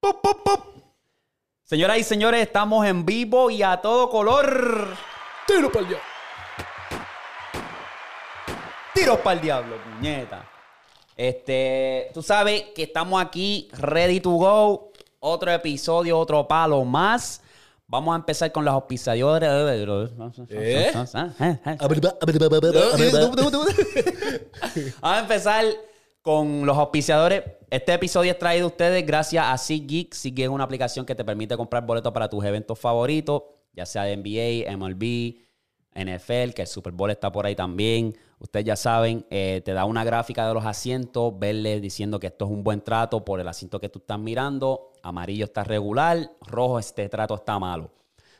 ¡Pup, pup, pup! Señoras y señores, estamos en vivo y a todo color. Tiro para allá. Tiros para el diablo, puñeta. Este, tú sabes que estamos aquí, ready to go. Otro episodio, otro palo más. Vamos a empezar con los auspiciadores. ¿Eh? Vamos a empezar con los auspiciadores. Este episodio es traído a ustedes gracias a SeatGeek. SeatGeek es una aplicación que te permite comprar boletos para tus eventos favoritos, ya sea de NBA, MLB, NFL, que el Super Bowl está por ahí también. Ustedes ya saben, eh, te da una gráfica de los asientos, verle diciendo que esto es un buen trato por el asiento que tú estás mirando. Amarillo está regular, rojo este trato está malo.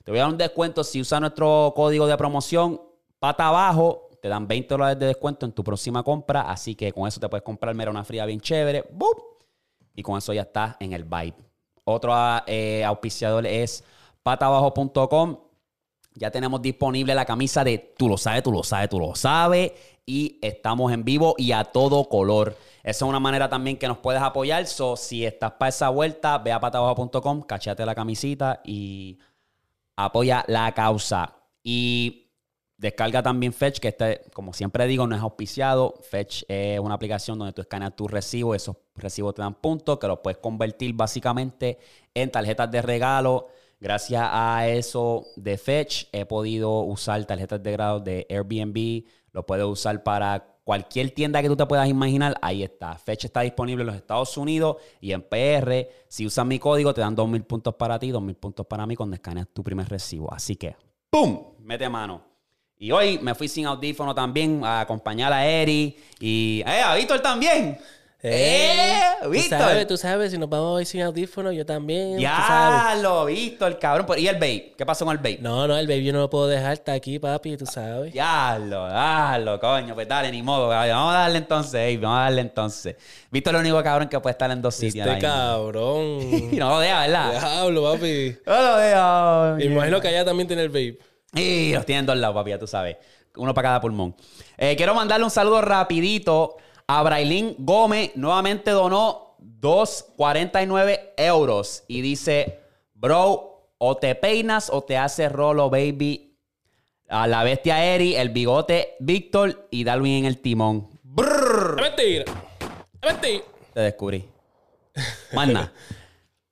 Te voy a dar un descuento si usas nuestro código de promoción, pata abajo, te dan 20 dólares de descuento en tu próxima compra. Así que con eso te puedes comprar mira, una fría bien chévere. ¡Bum! Y con eso ya estás en el vibe. Otro eh, auspiciador es patabajo.com. Ya tenemos disponible la camisa de Tú lo sabes, tú lo sabes, tú lo sabes. Y estamos en vivo y a todo color. Esa es una manera también que nos puedes apoyar. So, si estás para esa vuelta, ve a patabajo.com, cachate la camisita y apoya la causa. Y descarga también Fetch, que este, como siempre digo, no es auspiciado. Fetch es una aplicación donde tú escaneas tus recibos, esos recibos te dan puntos, que los puedes convertir básicamente en tarjetas de regalo. Gracias a eso de Fetch he podido usar tarjetas de grado de Airbnb, lo puedes usar para cualquier tienda que tú te puedas imaginar, ahí está. Fetch está disponible en los Estados Unidos y en PR. Si usas mi código, te dan 2.000 puntos para ti, 2.000 puntos para mí cuando escaneas tu primer recibo. Así que, ¡pum! Mete mano. Y hoy me fui sin audífono también a acompañar a Eri y ¡eh, a Víctor también! ¡Eh, Tú Víctor! sabes, tú sabes, si nos vamos hoy sin audífono, yo también. Ya lo Víctor, cabrón. ¿Y el babe? ¿Qué pasó con el babe? No, no, el baby yo no lo puedo dejar, está aquí, papi, tú sabes. Ya lo, lo, coño. Pues dale, ni modo. cabrón. Vamos a darle entonces, ey, vamos a darle entonces. Víctor es el único cabrón que puede estar en dos sitios. Este cabrón. No lo deja, ¿verdad? Diablo, papi. No lo deja. Imagino que allá también tiene el babe. Y los tienen dos lados, papi, ya tú sabes. Uno para cada pulmón. Eh, quiero mandarle un saludo rapidito a Brailín Gómez. Nuevamente donó 2.49 euros. Y dice, bro, o te peinas o te haces rolo, baby. A la bestia Eri, el bigote Víctor y Darwin en el timón. Brrr, Es mentira. Es mentira. te descubrí. Más nada.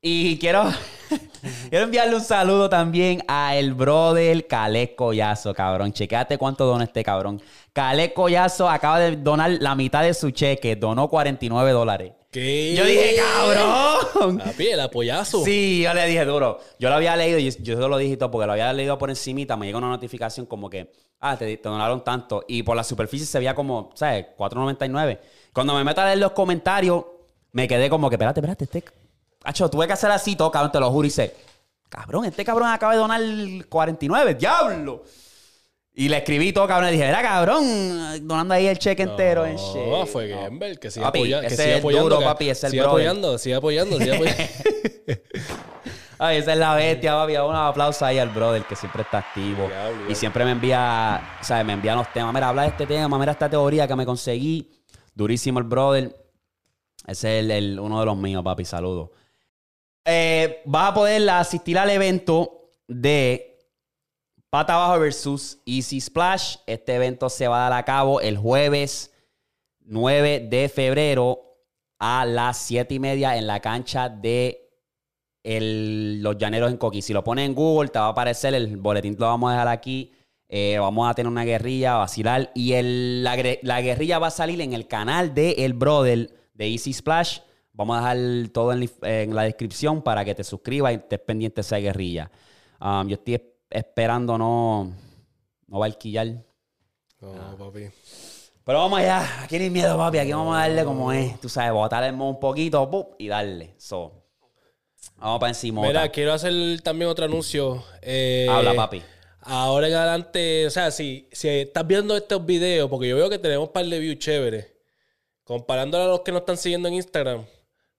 Y quiero, quiero enviarle un saludo también a el brother Calé Collazo, cabrón. Chequéate cuánto dona este cabrón. Calé Collazo acaba de donar la mitad de su cheque. Donó 49 dólares. ¿Qué? Yo dije, cabrón. Papi, el apoyazo. Sí, yo le dije duro. Yo lo había leído y yo se lo dije todo porque lo había leído por encimita. Me llegó una notificación como que, ah, te, te donaron tanto. Y por la superficie se veía como, ¿sabes? 4.99. Cuando me meto a leer los comentarios, me quedé como que, espérate, espérate, este... Hacho, tuve que hacer así todo, cabrón, te lo juro. Y sé, cabrón, este cabrón acaba de donar 49, diablo. Y le escribí todo, cabrón. Y dije, era cabrón, donando ahí el cheque entero. en No, shit. fue. Gamble, que sigue Papi, apoyando. Que sigue es apoyando. duro, papi, ese es el sigue brother. apoyando, sigue apoyando, sigue apoyando. Ay, esa es la bestia, papi. Un aplauso ahí al brother que siempre está activo. Diablo, y siempre me envía, ¿sabes? Me envía los temas. Mira, habla de este tema, mira esta teoría que me conseguí. Durísimo el brother. Ese es el, el- uno de los míos, papi. Saludos. Eh, vas a poder asistir al evento de Pata Abajo versus Easy Splash. Este evento se va a dar a cabo el jueves 9 de febrero a las 7 y media en la cancha de los llaneros en Coqui. Si lo pones en Google, te va a aparecer el boletín, lo vamos a dejar aquí. Eh, vamos a tener una guerrilla, vacilar. Y la, la guerrilla va a salir en el canal de El Brother de Easy Splash. Vamos a dejar todo en, la- en la descripción para que te suscribas y estés pendiente de esa guerrilla. Um, yo estoy es- esperando no, no barquillar. No, papi. Pero vamos allá. Aquí no hay miedo, papi. Aquí vamos a darle como es. Tú sabes, botar el un poquito y darle. So, vamos para encima. Mira, quiero hacer también otro anuncio. Eh, Habla, papi. Ahora en adelante, o sea, si, si estás viendo estos videos, porque yo veo que tenemos un par de views chéveres, comparándolo a los que nos están siguiendo en Instagram,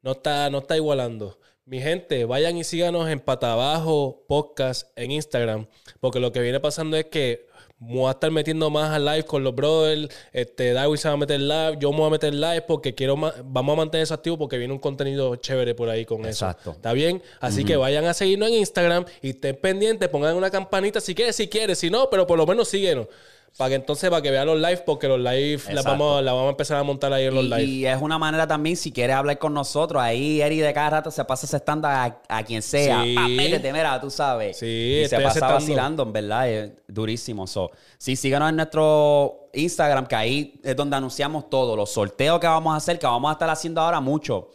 no está, no está igualando. Mi gente, vayan y síganos en Patabajo Podcast en Instagram, porque lo que viene pasando es que voy a estar metiendo más al live con los brothers. Este, Darwin se va a meter live, yo me voy a meter live porque quiero ma- vamos a mantener eso activo porque viene un contenido chévere por ahí con Exacto. eso. ¿Está bien? Así que vayan a seguirnos en Instagram y estén pendientes, pongan una campanita si quieres, si quieres, si no, pero por lo menos síguenos. Para que entonces, para que vean los live, porque los live Exacto. vamos, la vamos a empezar a montar ahí en los Y, live. y es una manera también, si quieres hablar con nosotros, ahí Eri de cada rato se pasa ese estándar a, a quien sea. Sí. Pa, métete, mira, tú sabes. Sí, y se pasa aceptando. vacilando, en verdad, es durísimo. So, sí, síganos en nuestro Instagram, que ahí es donde anunciamos todo. Los sorteos que vamos a hacer, que vamos a estar haciendo ahora mucho.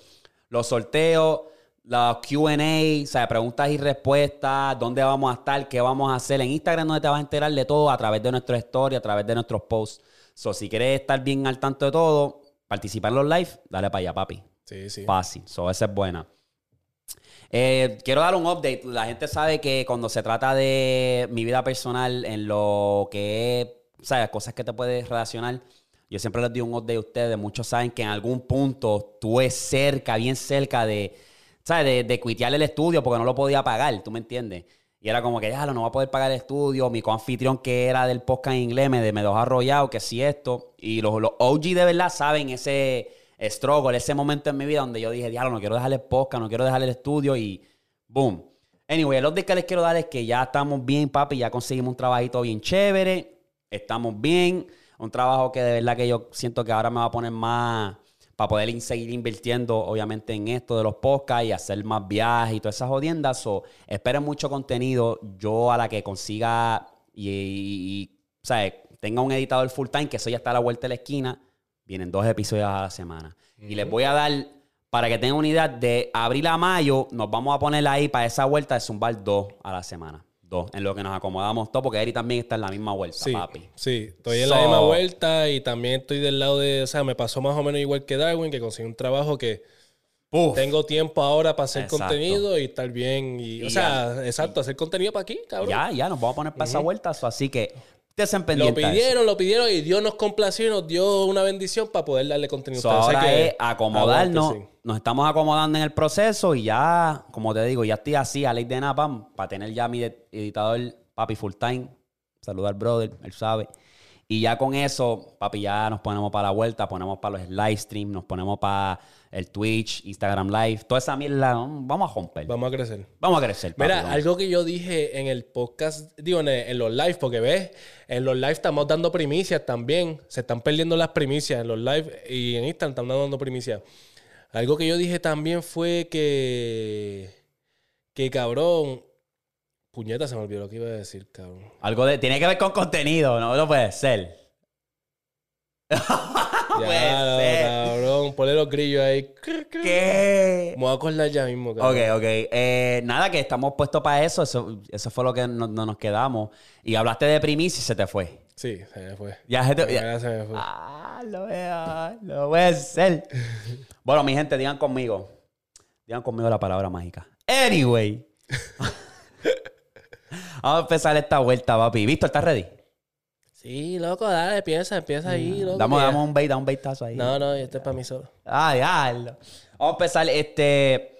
Los sorteos, los QA, o sea, preguntas y respuestas, dónde vamos a estar, qué vamos a hacer. En Instagram donde te vas a enterar de todo a través de nuestra story, a través de nuestros posts. So, si quieres estar bien al tanto de todo, participar en los live, dale para allá, papi. Sí, sí. Fácil. So, esa es buena. Eh, quiero dar un update. La gente sabe que cuando se trata de mi vida personal, en lo que es, ¿sabes? Cosas que te puedes relacionar. Yo siempre les doy un update a ustedes. Muchos saben que en algún punto tuve cerca, bien cerca de, ¿sabes? De, de quitear el estudio porque no lo podía pagar. ¿Tú me entiendes? Y era como que, ya, no voy a poder pagar el estudio. Mi coanfitrión que era del podcast en inglés me, me dejó arrollado, que sí esto. Y los, los OG de verdad saben ese struggle, ese momento en mi vida donde yo dije, diablo, no quiero dejar el podcast, no quiero dejar el estudio y boom. Anyway, el update que les quiero dar es que ya estamos bien, papi, ya conseguimos un trabajito bien chévere, estamos bien, un trabajo que de verdad que yo siento que ahora me va a poner más para poder seguir invirtiendo, obviamente, en esto de los podcasts y hacer más viajes y todas esas jodiendas. So, esperen mucho contenido. Yo a la que consiga y, y- y, ¿sabes? tenga un editador full time, que eso ya está a la vuelta de la esquina, vienen dos episodios a la semana. Y les voy a dar, para que tengan una idea, de abril a mayo, nos vamos a poner ahí para esa vuelta de zumbar dos a la semana. Dos, en lo que nos acomodamos todo, porque Eri también está en la misma vuelta, Sí, papi. sí, estoy en So- la misma vuelta y también estoy del lado de, o sea, me pasó más o menos igual que Darwin, que conseguí un trabajo que Uf. tengo tiempo ahora para hacer Exacto. contenido y estar bien. Y, Y o sea, exacto, hacer contenido para aquí, cabrón. Ya, ya, nos vamos a poner para esa vuelta. so, así que Lo pendientes. pidieron, lo pidieron y Dios nos complació y nos dio una bendición para poder darle contenido So, a ahora que es acomodarnos. Nos estamos acomodando en el proceso y ya, como te digo, ya estoy así a ley de Napam para tener ya mi editador, papi, full time. Saludar al brother, él sabe. Y ya con eso, papi, ya nos ponemos para la vuelta, ponemos para los live streams, nos ponemos para el Twitch, Instagram Live, toda esa mierda. Vamos a romper. Vamos a crecer. Vamos a crecer. papi, Mira, vamos. algo que yo dije en el podcast, digo, en, en los live, porque ves, en los live estamos dando primicias también. Se están perdiendo las primicias en los live y en Instagram están dando primicias. Algo que yo dije también fue que. Que cabrón. Puñeta, se me olvidó lo que iba a decir, cabrón. Algo de, tiene que ver con contenido, no lo puede ser. Puede no, ser. cabrón. Ponle los grillos ahí. ¿Qué? Me voy a acordar ya mismo, Ok, cabrón. ok. Eh, nada, que estamos puestos para eso. Eso, eso fue lo que no, no nos quedamos. Y hablaste de primicia y se te fue. Sí, se me fue. Ya se te- ya- Ya se me fue. Ah, lo veo. Lo puede ser. bueno, mi gente, digan conmigo. Digan conmigo la palabra mágica. Anyway. Vamos a empezar esta vuelta, papi. ¿Víctor, estás ready? Sí, loco, dale, empieza, empieza ahí, loco. Damos, ya- damos un bait, damos un baitazo ahí. No, no, este es para mí solo. Ah, diablo. Vamos a empezar este.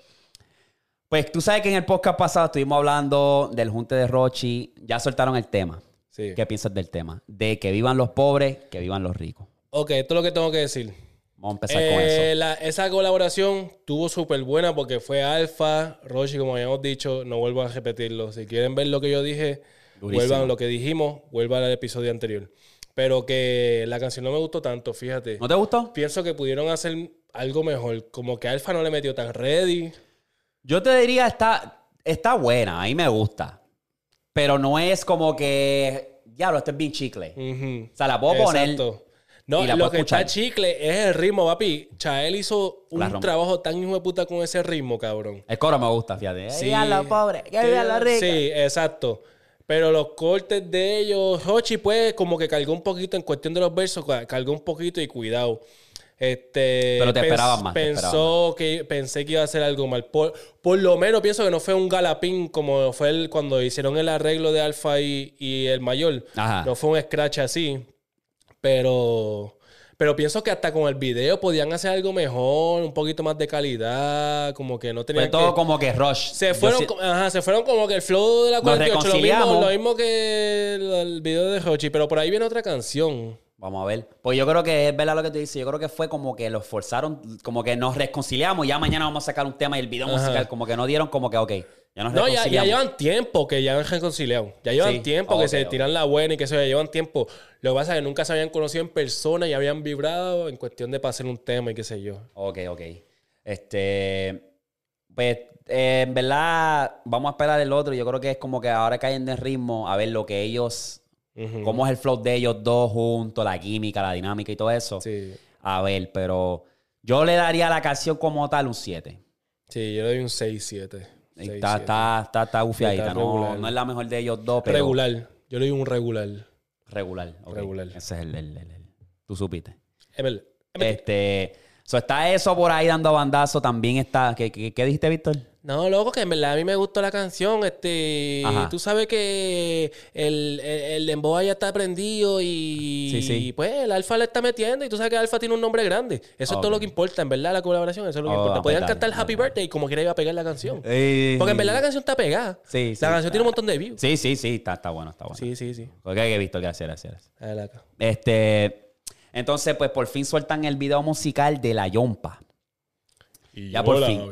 Pues tú sabes que en el podcast pasado estuvimos hablando del junte de Rochi. Ya soltaron el tema. Sí. ¿Qué piensas del tema? De que vivan los pobres, que vivan los ricos. Ok, esto es lo que tengo que decir. Vamos a empezar con Eh, eso. la- esa colaboración tuvo súper buena porque fue Alfa, Roshi, como habíamos dicho, no vuelvo a repetirlo. Si quieren ver lo que yo dije, Durísimo. vuelvan lo que dijimos, vuelvan al episodio anterior. Pero que la canción no me gustó tanto, fíjate. ¿No te gustó? Pienso que pudieron hacer algo mejor. Como que Alfa no le metió tan ready. Yo te diría, está, está buena, a mí me gusta. Pero no es como que, diablo, esto es bien chicle. Ujú. O sea, la puedo poner. Exacto. No, y la lo que está escuchar. chicle es el ritmo, papi. Chael hizo un trabajo tan hijo de puta con ese ritmo, cabrón. El coro me gusta, fíjate. Sí. Que vivan los pobres, que vivan los ricos. Sí, exacto. Pero los cortes de ellos, Hochi, pues, como que cargó un poquito en cuestión de los versos, ca- cargó un poquito y cuidado. Este, Pero te esperabas más, te Pensó que pensé que iba a hacer algo mal. Por, por lo menos pienso que no fue un galapín como fue el, cuando hicieron el arreglo de Alfa y, y el mayor. Ajá. No fue un scratch así. Pero, Pero pienso que hasta con el video podían hacer algo mejor, un poquito más de calidad, como que no tenían Fue todo que... como que rush. Se fueron, ajá, se fueron como que el flow de la 48, lo mismo, lo mismo que el, el video de Hochi, pero por ahí viene otra canción. Vamos a ver. Pues yo creo que es verdad lo que tú dices. Yo creo que fue como que los forzaron, como que nos reconciliamos. Ya mañana vamos a sacar un tema y el video Ajá. musical, como que no dieron como que, ok, ya nos No, ya, llevan tiempo que ya han reconciliado. Ya llevan Sí. tiempo que se tiran la buena y que se ya llevan tiempo. Lo que pasa es que nunca se habían conocido en persona y habían vibrado en cuestión de hacer un tema y qué sé yo. Ok, ok. Este. Pues, eh, en verdad, vamos a esperar el otro. Yo creo que es como que ahora caen de ritmo a ver lo que ellos. Cómo es el flow de ellos dos juntos, la química, la dinámica y todo eso. Sí. A ver, pero yo le daría a la canción como tal un 7. Sí, yo le doy un 6-7. Está, está, está, está gufiadita. Está no, no es la mejor de ellos dos, pero. Regular. Yo le doy un regular. Regular. Regular. Ese es el, el- el- el- Tú supiste. Este. So está eso por ahí dando bandazo. También está. ¿Qué, qué, qué dijiste, Víctor? No, loco, que en verdad a mí me gustó la canción. Este, Ajá. tú sabes que el, el, el ya está prendido y, Sí, sí. pues el Alfa le está metiendo y tú sabes que Alfa tiene un nombre grande. Eso es todo lo que importa, en verdad, la colaboración. Eso es lo que Oh, importa. Podían cantar dale, Happy dale. Birthday y como quiera iba a pegar la canción. Eh, Porque en verdad la canción está pegada. Sí. La canción tiene un montón de views. Sí, sí, sí. Está, está bueno, está bueno. Sí, sí, sí. Ok, que Víctor, gracias, gracias. gracias. Dale acá. Este. Entonces, pues por fin sueltan el video musical de La Yompa. Ya por fin.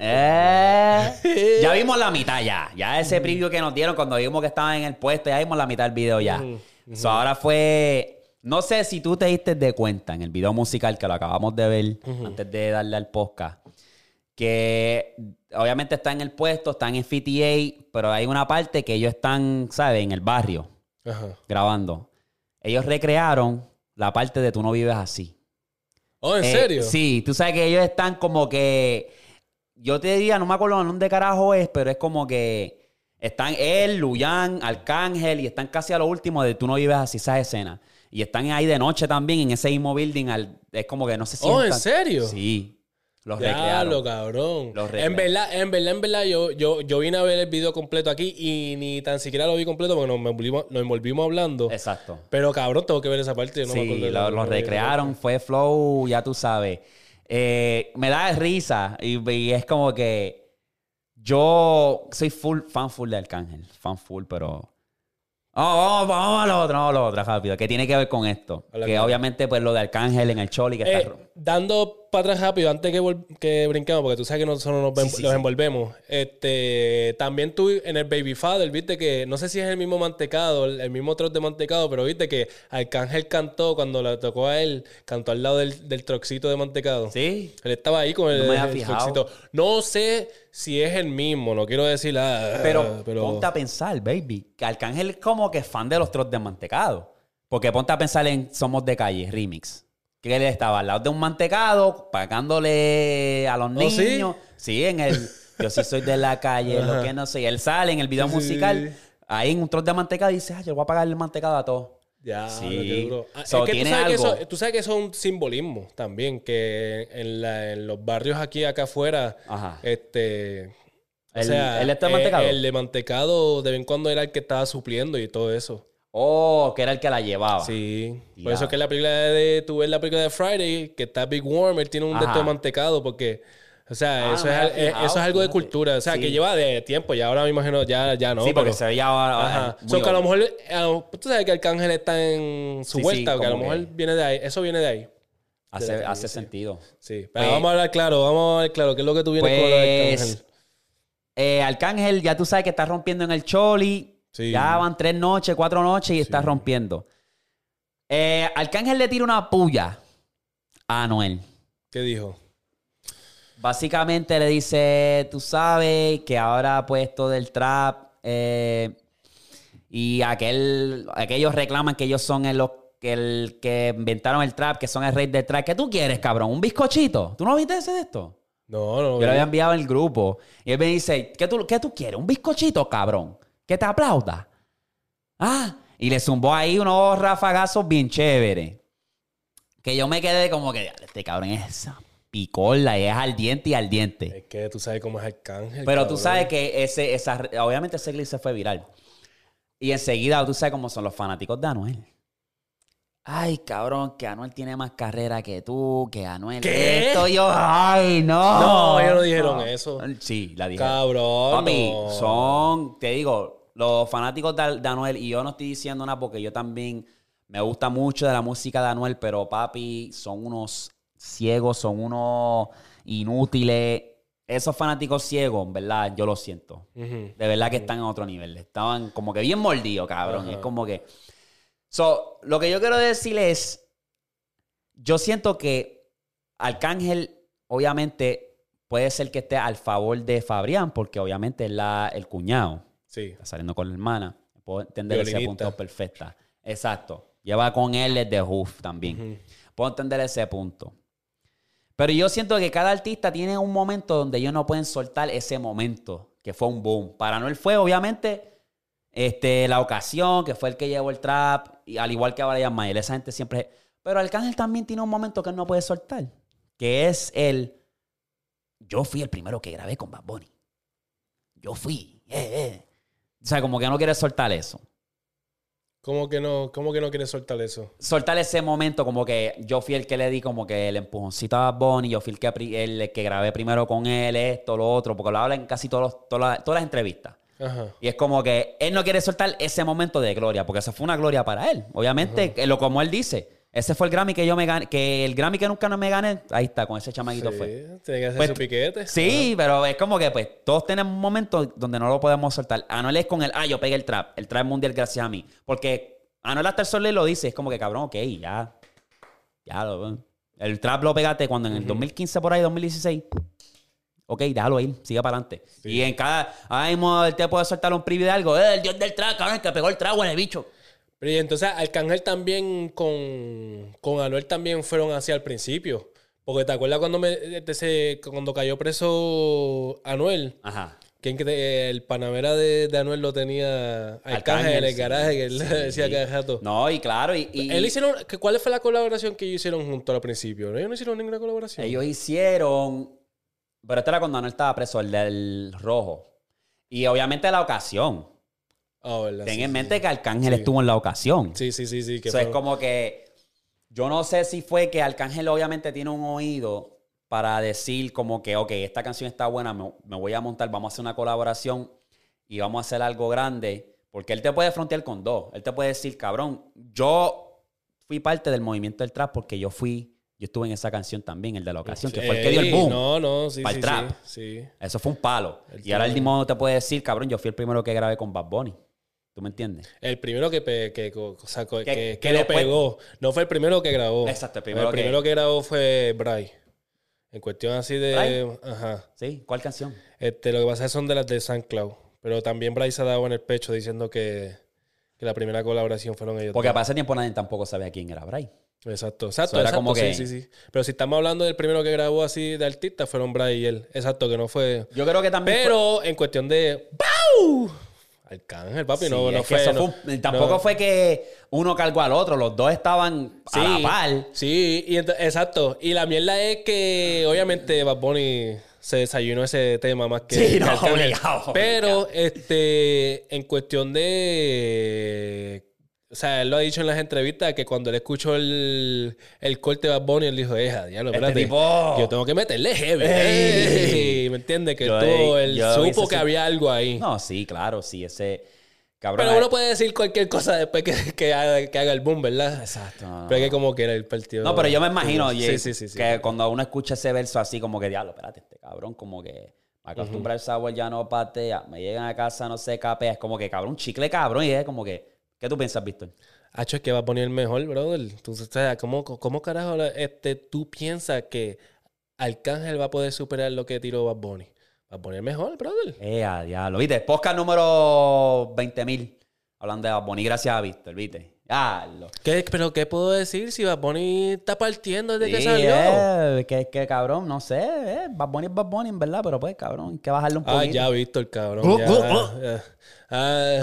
Eh, ya vimos la mitad ya. Ya ese preview que nos dieron cuando vimos que estaba en el puesto, ya vimos la mitad del video ya. So, ahora fue... No sé si tú te diste de cuenta en el video musical que lo acabamos de ver antes de darle al podcast. Que obviamente está en el puesto, están en FTA, pero hay una parte que ellos están, ¿sabes? En el barrio grabando. Ellos recrearon la parte de Tú no vives así. Oh, ¿en Eh, serio? Sí, tú sabes que ellos están como que. Yo te diría, no me acuerdo dónde carajo es, pero es como que están él, Luyan, Arcángel y están casi a lo último de Tú no vives así, esas escenas. Y están ahí de noche también en ese mismo building. al- es como que no sé si. Oh, ¿en serio? Sí. Los Ya, lo cabrón. Los en verdad, en verdad, en verdad, yo, yo, yo vine a ver el video completo aquí y ni tan siquiera lo vi completo porque nos envolvimos, nos envolvimos hablando. Exacto. Pero cabrón, tengo que ver esa parte. No me sí, de lo, la- lo no vi esa recrearon, fue flow, ya tú sabes. Eh, me da risa y, y es como que yo soy full fan full de Arcángel, fan full, pero... Oh, vamos, vamos a lo otro, vamos a lo otro, rápido, que tiene que ver con esto. Que obviamente pues lo de Arcángel en el Choli que Eh, está... dando para atrás rápido, antes que, que brinquemos, porque tú sabes que nosotros nos, ven- Sí, sí, los sí. envolvemos. Este, también tú en el Baby Father, viste que, no sé si es el mismo mantecado, el, el mismo troc de mantecado, pero viste que Arcángel cantó cuando le tocó a él, cantó al lado del, del trocito de mantecado. Sí, Él estaba ahí con el, No el trocito. No sé si es el mismo, no quiero decir la. pero, ponte a pensar, baby, que Arcángel es como que fan de los trozos de mantecado. Porque ponte a pensar en Somos de Calle, remix. Que él estaba al lado de un mantecado, pagándole a los ¿Oh, niños. Sí, en el Yo sí soy de la calle, lo que no sé. Y él sale en el video Sí, musical, sí. ahí en un trozo de mantecado y dice, ah, yo voy a pagar el mantecado a todos. Ya, Sí. duro. Ah, So, es que tú sabes, que algo. eso, tú sabes que eso es un simbolismo también, que en, la- en los barrios aquí, acá afuera, Ajá. este... o ¿El- sea, el este de eh, mantecado? El de mantecado de vez en cuando era el que estaba supliendo y todo eso. Oh, que era el que la llevaba. Sí. Por eso es que la película de... Tú ves la película de Friday, que está Big Worm, él tiene un de Ajá. estos de mantecado porque... O sea, Ah, eso, es, eh, fijado, eso es algo de cultura. O sea, Sí. que lleva de tiempo. Ya ahora me imagino, ya, ya no. sí, porque pero- se veía ahora. So, que a lo mejor, tú sabes que Arcángel está en su Sí, sí, vuelta, que a lo mejor que- viene de ahí. Eso viene de ahí. Hace, de hace sentido. Sí. Pero Pues- vamos a hablar claro, vamos a hablar claro. ¿Qué es lo que tú vienes con Pues, Arcángel? eh, Arcángel, ya tú sabes que está rompiendo en el Choli. Sí. Ya van tres noches, cuatro noches y está rompiendo. Eh, Arcángel le tira una puya a Anuel. ¿Qué dijo? Básicamente le dice, tú sabes que ahora pues todo el trap eh, y aquel, aquellos reclaman que ellos son el, que el que inventaron el trap, que son el rey del trap. ¿Qué tú quieres, cabrón? ¿Un bizcochito? ¿Tú no viste ese de esto? No, no. Yo lo había enviado en el grupo. Y él me dice, ¿qué tú, qué tú quieres? ¿Un bizcochito, cabrón? Que te aplauda. Ah, y le zumbó ahí unos rafagazos bien chéveres. Que yo me quedé como que, este cabrón es esa picola y es al diente y al diente. Es que tú sabes cómo es Arcángel. Pero tú sabes que ese, esa, obviamente ese clip se fue viral. Y enseguida tú sabes cómo son los fanáticos de Anuel. Ay, cabrón, que Anuel tiene más carrera que tú, que Anuel ¿Qué? esto. Yo, ay, no. No, ellos no dijeron eso. Sí, la dijeron. Cabrón. Papi, no. son, te digo, los fanáticos de, de Anuel, y yo no estoy diciendo nada porque yo también me gusta mucho de la música de Anuel, pero papi, son unos ciegos, son unos inútiles. Esos fanáticos ciegos, ¿verdad? Yo lo siento. De verdad que están en otro nivel. Estaban como que bien mordidos, cabrón. Es como que. So, lo que yo quiero decir es. Yo siento que Arcángel, obviamente, puede ser que esté al favor de Fabrián, porque obviamente es la, el cuñado. Sí. Está saliendo con la hermana. Puedo entender ese punto perfecta. Exacto. Lleva con él el de Hoof también. Puedo entender ese punto. Pero yo siento que cada artista tiene un momento donde ellos no pueden soltar ese momento, que fue un boom. Para Noel fue, obviamente, este, la ocasión, que fue el que llevó el trap, y al igual que a Brian Mayer. Esa gente siempre. Pero Arcángel también tiene un momento que él no puede soltar, que es el. Yo fui el primero que grabé con Bad Bunny. Yo fui. eh, eh. O sea, como que no quiere soltar eso. ¿Cómo que no, cómo que no quieres soltar eso? soltar ese momento como que yo fui el que le di como que el empujoncito a Bad Bunny, yo fui el que, el que grabé primero con él, esto, lo otro, porque lo hablan en casi todos los- todas, las, todas las entrevistas. Ajá. Y es como que él no quiere soltar ese momento de gloria, porque esa fue una gloria para él. Obviamente, que lo como él dice, ese fue el Grammy que yo me gané, que el Grammy que nunca no me gané, ahí está, con ese chamaquito Sí, fue. Tiene que hacer Pues, su piquete. Sí, pero es como que pues todos tenemos un momento donde no lo podemos soltar. Anuel es con el, ah, yo pegué el trap, el trap mundial gracias a mí. Porque Anuel hasta el sol le lo dice, es como que cabrón, ok, ya. Ya lo. El trap lo pegaste cuando en el 2015 por ahí, 2016. Ok, déjalo ir, sigue para adelante. Y en cada. Ay, mo, él te puede soltar un preview de algo. Eh, el dios del trap, cabrón, el que pegó el trap, el bicho. Pero y entonces Arcángel también con, con Anuel también fueron así al principio. Porque te acuerdas cuando me este, se- cuando cayó preso Anuel, Ajá. que el Panamera de, de Anuel lo tenía Arcángel, en el sí, garaje, que él sí. decía cada rato. No, y claro, y. y- Él hicieron, ¿Cuál fue la colaboración que ellos hicieron juntos al principio? ¿No? Ellos no hicieron ninguna colaboración. Ellos hicieron. Pero este era cuando Anuel estaba preso, el del rojo. Y obviamente la ocasión. Verdad, Ten sí, en sí, mente sí. que Arcángel estuvo en la ocasión. Sí, sí, sí, sí. Que es como que. Yo no sé si fue que Arcángel obviamente tiene un oído para decir como que, ok, esta canción está buena, me, me voy a montar, vamos a hacer una colaboración y vamos a hacer algo grande. Porque él te puede frontear con dos. Él te puede decir, cabrón, yo fui parte del movimiento del trap porque yo fui, yo estuve en esa canción también, el de la ocasión, que fue el que dio el boom. No, no, sí, Pa'l sí, trap. sí, sí. Eso fue un palo. El y ahora el mismo te puede decir, cabrón, yo fui el primero que grabé con Bad Bunny. ¿Tú me entiendes? El primero que, pe- que, o sea, que, Que- le pegó. No fue el primero que grabó. Exacto, el primero que- que... grabó fue Bray. En cuestión así de... ¿Bray? Ajá. ¿Sí? ¿Cuál canción? Este, lo que pasa es que son de las de San Cloud. Pero también Bray se ha dado en el pecho diciendo que, que la primera colaboración fueron ellos. Porque para ese tiempo nadie tampoco sabía quién era Bray. Exacto, exacto. Era exacto, como que- Sí, sí, sí. Pero si estamos hablando del primero que grabó así de artista, fueron Bray y él. Exacto, que no fue... Yo creo que también. Pero en cuestión de... ¡Bau! Arcángel, papi, Sí, no, no fue... eso no- fue un- tampoco no. fue que uno cargó al otro, los dos estaban a la par. Sí, y exacto. Y la mierda es que obviamente Bad Bunny se desayunó ese tema más que, Sí, no, obligado, Pero este en cuestión de o sea, él lo ha dicho en las entrevistas que cuando él escuchó el, el corte de Bad Bunny, él dijo, deja, diablo, Este espérate. tipo- Yo tengo que meterle heavy. Ey. Ey, ¿Me entiendes? Que Yo- tú, él yo supo que había algo ahí. No, sí, claro, sí, ese. Cabrón. Pero uno puede decir cualquier cosa después que, que haga, que haga el boom, ¿verdad? Exacto. no. Pero es que como que era el partido. No, pero yo me imagino Sí, sí, sí, sí. que cuando uno escucha ese verso así, como que diablo, espérate, este cabrón, como que me acostumbra el sabor, ya no patea, me llegan a casa, no sé, capea, es como que cabrón, chicle cabrón, y es como que, ¿qué tú piensas, Víctor? Hacho, es que va a poner el mejor, brother. Tú, o sea, ¿cómo, cómo carajo este, tú piensas que Arcángel va a poder superar lo que tiró Bad Bunny? Va a poner mejor, brother. Eh, a diablo, ¿viste? Podcast número 20.000, hablando de Bad Bunny, gracias a Víctor, ¿viste? Diablo. ¿Qué, pero ¿qué puedo decir si Bad Bunny está partiendo desde que Sí, salió? eh, que, que cabrón, no sé, eh, Bad Bunny es Bad Bunny, en verdad, pero pues, cabrón, hay que bajarle un poquito. Ah, ya el cabrón. Uh, ya, uh, uh. ya. Ah,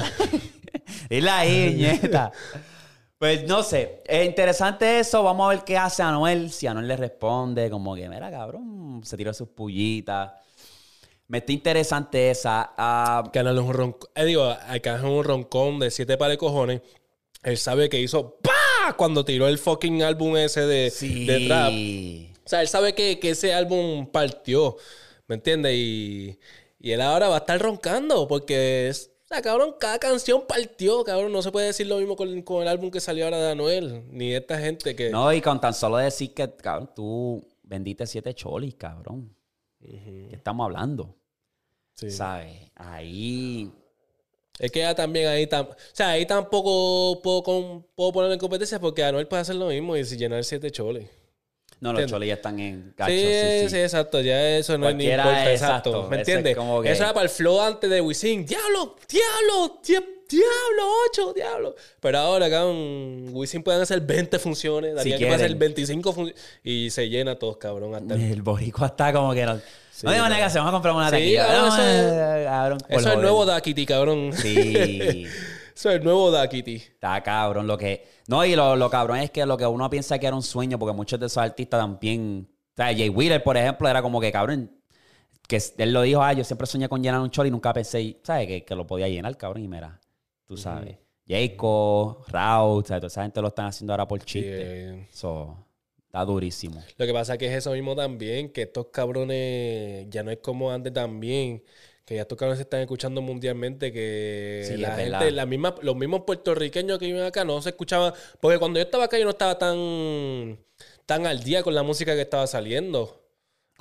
Es la nieta. Pues no sé, es interesante eso. Vamos a ver qué hace Anuel. Si Anuel le responde, como que, mira, cabrón, se tiró sus pullitas. Me está interesante esa. Ah, Canal es un roncón. Eh, digo, Arcángel es un roncón de siete pares de cojones. Él sabe que hizo ¡Pa! ¡ah! Cuando tiró el fucking álbum ese de, Sí. de trap. O sea, él sabe que, que ese álbum partió. ¿Me entiendes? Y, y él ahora va a estar roncando porque, es- o sea, cabrón, cada canción partió, cabrón. No se puede decir lo mismo con, con el álbum que salió ahora de Anuel, ni esta gente que... No, y con tan solo decir que, cabrón, tú vendiste siete cholis, cabrón. ¿Qué estamos hablando? Sí. ¿Sabes? Ahí. Es que ya también ahí, tam- o sea, ahí tampoco puedo, con- puedo poner en competencia porque Anuel puede hacer lo mismo y si llenar siete choles. No, los cholis ya están en gacho. Sí, sí, sí, exacto. Ya eso no es ni importa. exacto. Exacto. ¿Me es entiendes? como que- Eso era para el flow antes de Wisin. ¡Diablo! ¡Diablo! ¡Diablo! ¡Ocho! ¡Diablo! Pero ahora, cabrón, Wisin pueden hacer 20 funciones. Darían que puede quieren. hacer 25 funciones. Y se llena todos, cabrón. Hasta el- El boricua está como que no. Sí, no manera que se vamos a comprar una Sí, taquilla. cabrón, No, eso es- cabrón, Eso es el nuevo Dakiti, cabrón. Sí. Eso es el nuevo Dakiti. Está cabrón. Lo que. No, y lo, lo cabrón es que lo que uno piensa que era un sueño, porque muchos de esos artistas también. O sea, Jay Wheeler, por ejemplo, era como que cabrón. Que él lo dijo, ah, yo siempre soñé con llenar un cholo y nunca pensé, ¿sabes? Que, que lo podía llenar, cabrón. Y mira, tú sabes. Jacob, Raúl, ¿sabes? Toda esa gente lo están haciendo ahora por chiste. eh. Eso está durísimo. Lo que pasa es que es eso mismo también, que estos cabrones ya no es como antes también, que ya estos cabrones se están escuchando mundialmente, que Sí, la gente, la misma, los mismos puertorriqueños que viven acá no se escuchaban, porque cuando yo estaba acá yo no estaba tan, tan al día con la música que estaba saliendo.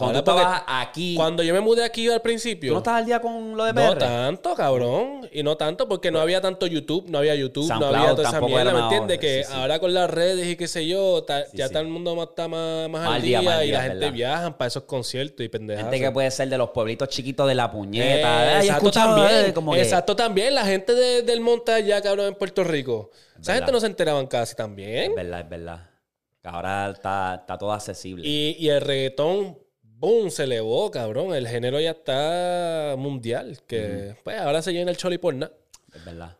Cuando tú estabas aquí, cuando yo me mudé aquí al ¿tú principio, no estabas al día con lo de no PR? tanto, cabrón. Y no tanto porque no había tanto YouTube, no había YouTube, no había toda esa mierda, ¿me entiendes? Que sí, sí. ahora con las redes y qué sé yo, ta- Sí, ya sí. todo el mundo más- está más, más al día, y la gente verdad. viajan para esos conciertos y pendejas. Gente que puede ser de los pueblitos chiquitos de la puñeta. Eh, Ay, exacto también. eh, como que- Exacto también. La gente de- del monte allá, cabrón, en Puerto Rico. Esa verdad. gente no se enteraban casi también. Es verdad, es verdad. Ahora está, está todo accesible. Y, y el reggaetón, boom, se elevó, cabrón. El género ya está mundial. Que pues ahora se llena el choli por nada. Es verdad.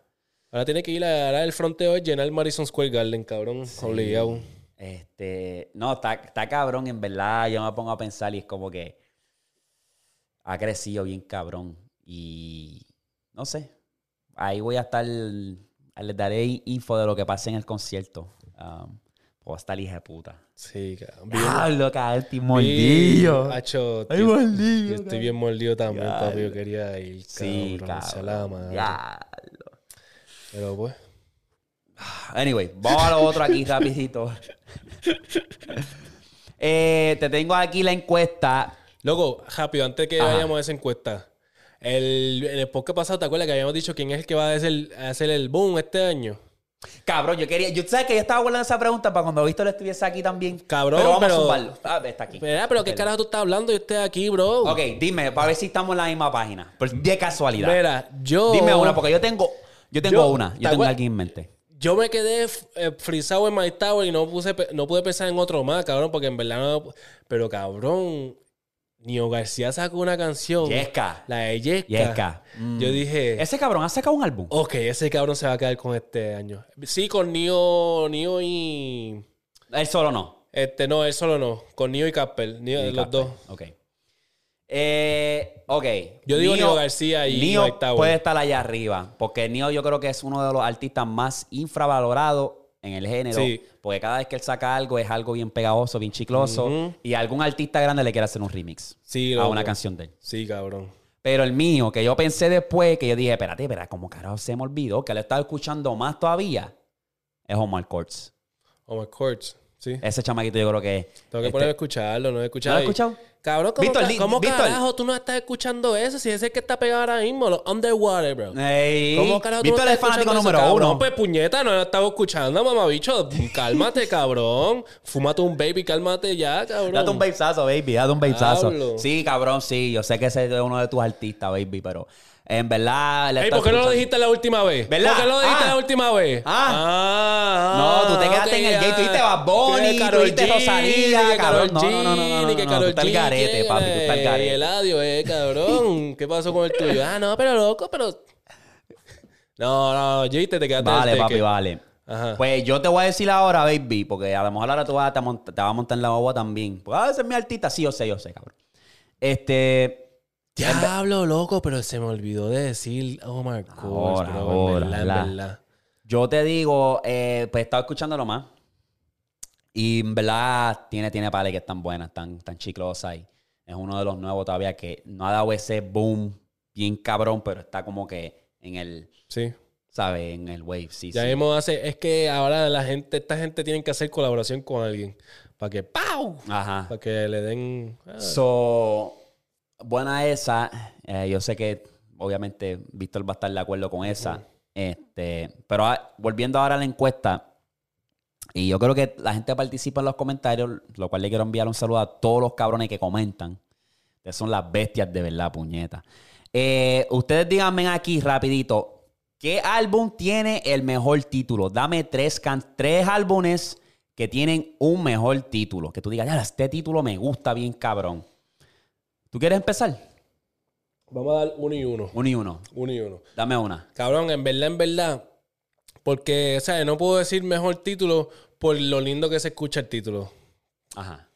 Ahora tiene que ir a ahora el fronteo es llenar el Madison Square Garden, cabrón. Obligado. Este, no, está, está cabrón, en verdad. Yo me pongo a pensar y es como que ha crecido bien cabrón. Y no sé. Ahí voy a estar. Les daré info de lo que pase en el concierto. Um, puedo estar hija de puta. Sí, cabrón. Diablo, cabrón, estoy mordido. Acho, Ay, tío, mordido, Yo estoy bien mordido también, Diablo. papi. Yo quería ir, Sí, cabrón. la cabrón. madre. Diablo. Pero pues. Anyway, vamos a lo otro aquí rapidito. Eh, te tengo aquí la encuesta. Loco, rápido, antes que Ajá. vayamos a esa encuesta. El, en el podcast pasado, ¿te acuerdas que habíamos dicho quién es el que va a hacer, a hacer el boom este año? Cabrón, yo quería. Yo sabes que yo estaba guardando esa pregunta para cuando Víctor estuviese aquí también. Cabrón, pero vamos pero- a zumbarlo. Ah, está aquí. Mira, pero ¿qué carajo tú estás hablando? Yo estoy aquí, bro. Ok, dime, para ver si estamos en la misma página. De casualidad. Mira, yo. Dime una, porque yo tengo. Yo tengo Yo- una. ¿te Yo tengo alguien en mente. Yo me quedé eh, frisado en My Tower y no, puse, no pude pensar en otro más, cabrón, porque en verdad no. Pero cabrón, Nio García sacó una canción. Yesca. La de Yesca. Yesca. Mm. Yo dije. Ese cabrón ha sacado un álbum. Ok, ese cabrón se va a quedar con este año. Sí, con Nio, Nio y. Él solo no. Este, no, él solo no. Con Nio y Casper. Nio, Ni los dos. Ok. Eh, ok. Yo digo Nio- Nio García y Nio puede estar allá arriba. Porque Nio yo creo que es uno de los artistas más infravalorados en el género. Sí. Porque cada vez que él saca algo es algo bien pegajoso, bien chicloso. Y algún artista grande le quiere hacer un remix Sí, a una canción de él. Sí, cabrón. Pero el mío, que yo pensé después, que yo dije, espérate, espérate, como carajo se me olvidó, que lo estaba escuchando más todavía, es Omar Courts. My courts. Sí. Ese chamaquito yo creo que... Tengo que este, ponerme a escucharlo, no he ¿No escuchado. lo has escuchado? Cabrón, ¿cómo, Víctor, cómo Víctor. carajo tú no estás escuchando eso? Si ese es el que está pegado ahora mismo, los Underwater, bro. Ey, ¿Cómo carajo tú no Víctor estás es fanático escuchando número eso, uno. Pues puñeta, no lo estaba escuchando, mamabicho. Cálmate, cabrón. Fúmate un baby, cálmate ya, cabrón. Date un babesazo, baby. Date un babesazo. Sí, cabrón, sí. Yo sé que ese es uno de tus artistas, baby, pero en verdad... Ey, ¿por qué no lo dijiste la última vez? ¿Verdad? ¿Por qué no lo dijiste Ah. la última vez? Ah. Ah, No, tú te quedaste ok, en el ah. Tú dijiste Bad Bunny, tú dijiste Rosalía, cabrón. No, no, no, no, no, no, tú estás G, garete, papi, tú estás Y garete. el audio, eh, cabrón. ¿Qué pasó con el tuyo? Ah, no, pero loco, pero... No, no, G, te, te quedaste el Vale, papi, vale. Ajá. Pues yo te voy a decir ahora, baby, porque a lo mejor ahora tú vas, te, vas a montar en la boba también. Pues, ah, ese es mi artista. Sí, yo sé, yo sé, cabrón. Este... Diablo, loco, pero se me olvidó de decir Omar Courtz, Ahora, bro, ahora, en verdad, la- en verdad. Yo te digo, eh, pues he estado escuchándolo más. Y en verdad tiene, tiene pales que están buenas, están, están chiclosas. Y es uno de los nuevos todavía que no ha dado ese boom bien cabrón, pero está como que en el, Sí. ¿sabes? En el wave, sí, Ya sí. mismo hace, es que ahora la gente, esta gente tiene que hacer colaboración con alguien. Para que ¡pau! Ajá. Para que le den. ah, So, buena esa. Eh, yo sé que obviamente Víctor va a estar de acuerdo con esa. Este, pero volviendo ahora a la encuesta, y yo creo que la gente participa en los comentarios, lo cual le quiero enviar un saludo a todos los cabrones que comentan. Que son las bestias de verdad, puñeta. Eh, ustedes díganme aquí rapidito, ¿qué álbum tiene el mejor título? Dame tres, can- tres álbumes que tienen un mejor título. Que tú digas, ya, este título me gusta bien cabrón. ¿Tú quieres empezar? Vamos a dar uno y uno. Uno y uno. Uno y uno. Dame una. Cabrón, en verdad, en verdad. Porque, ¿sabes? No puedo decir mejor título por lo lindo que se escucha el título. Ajá.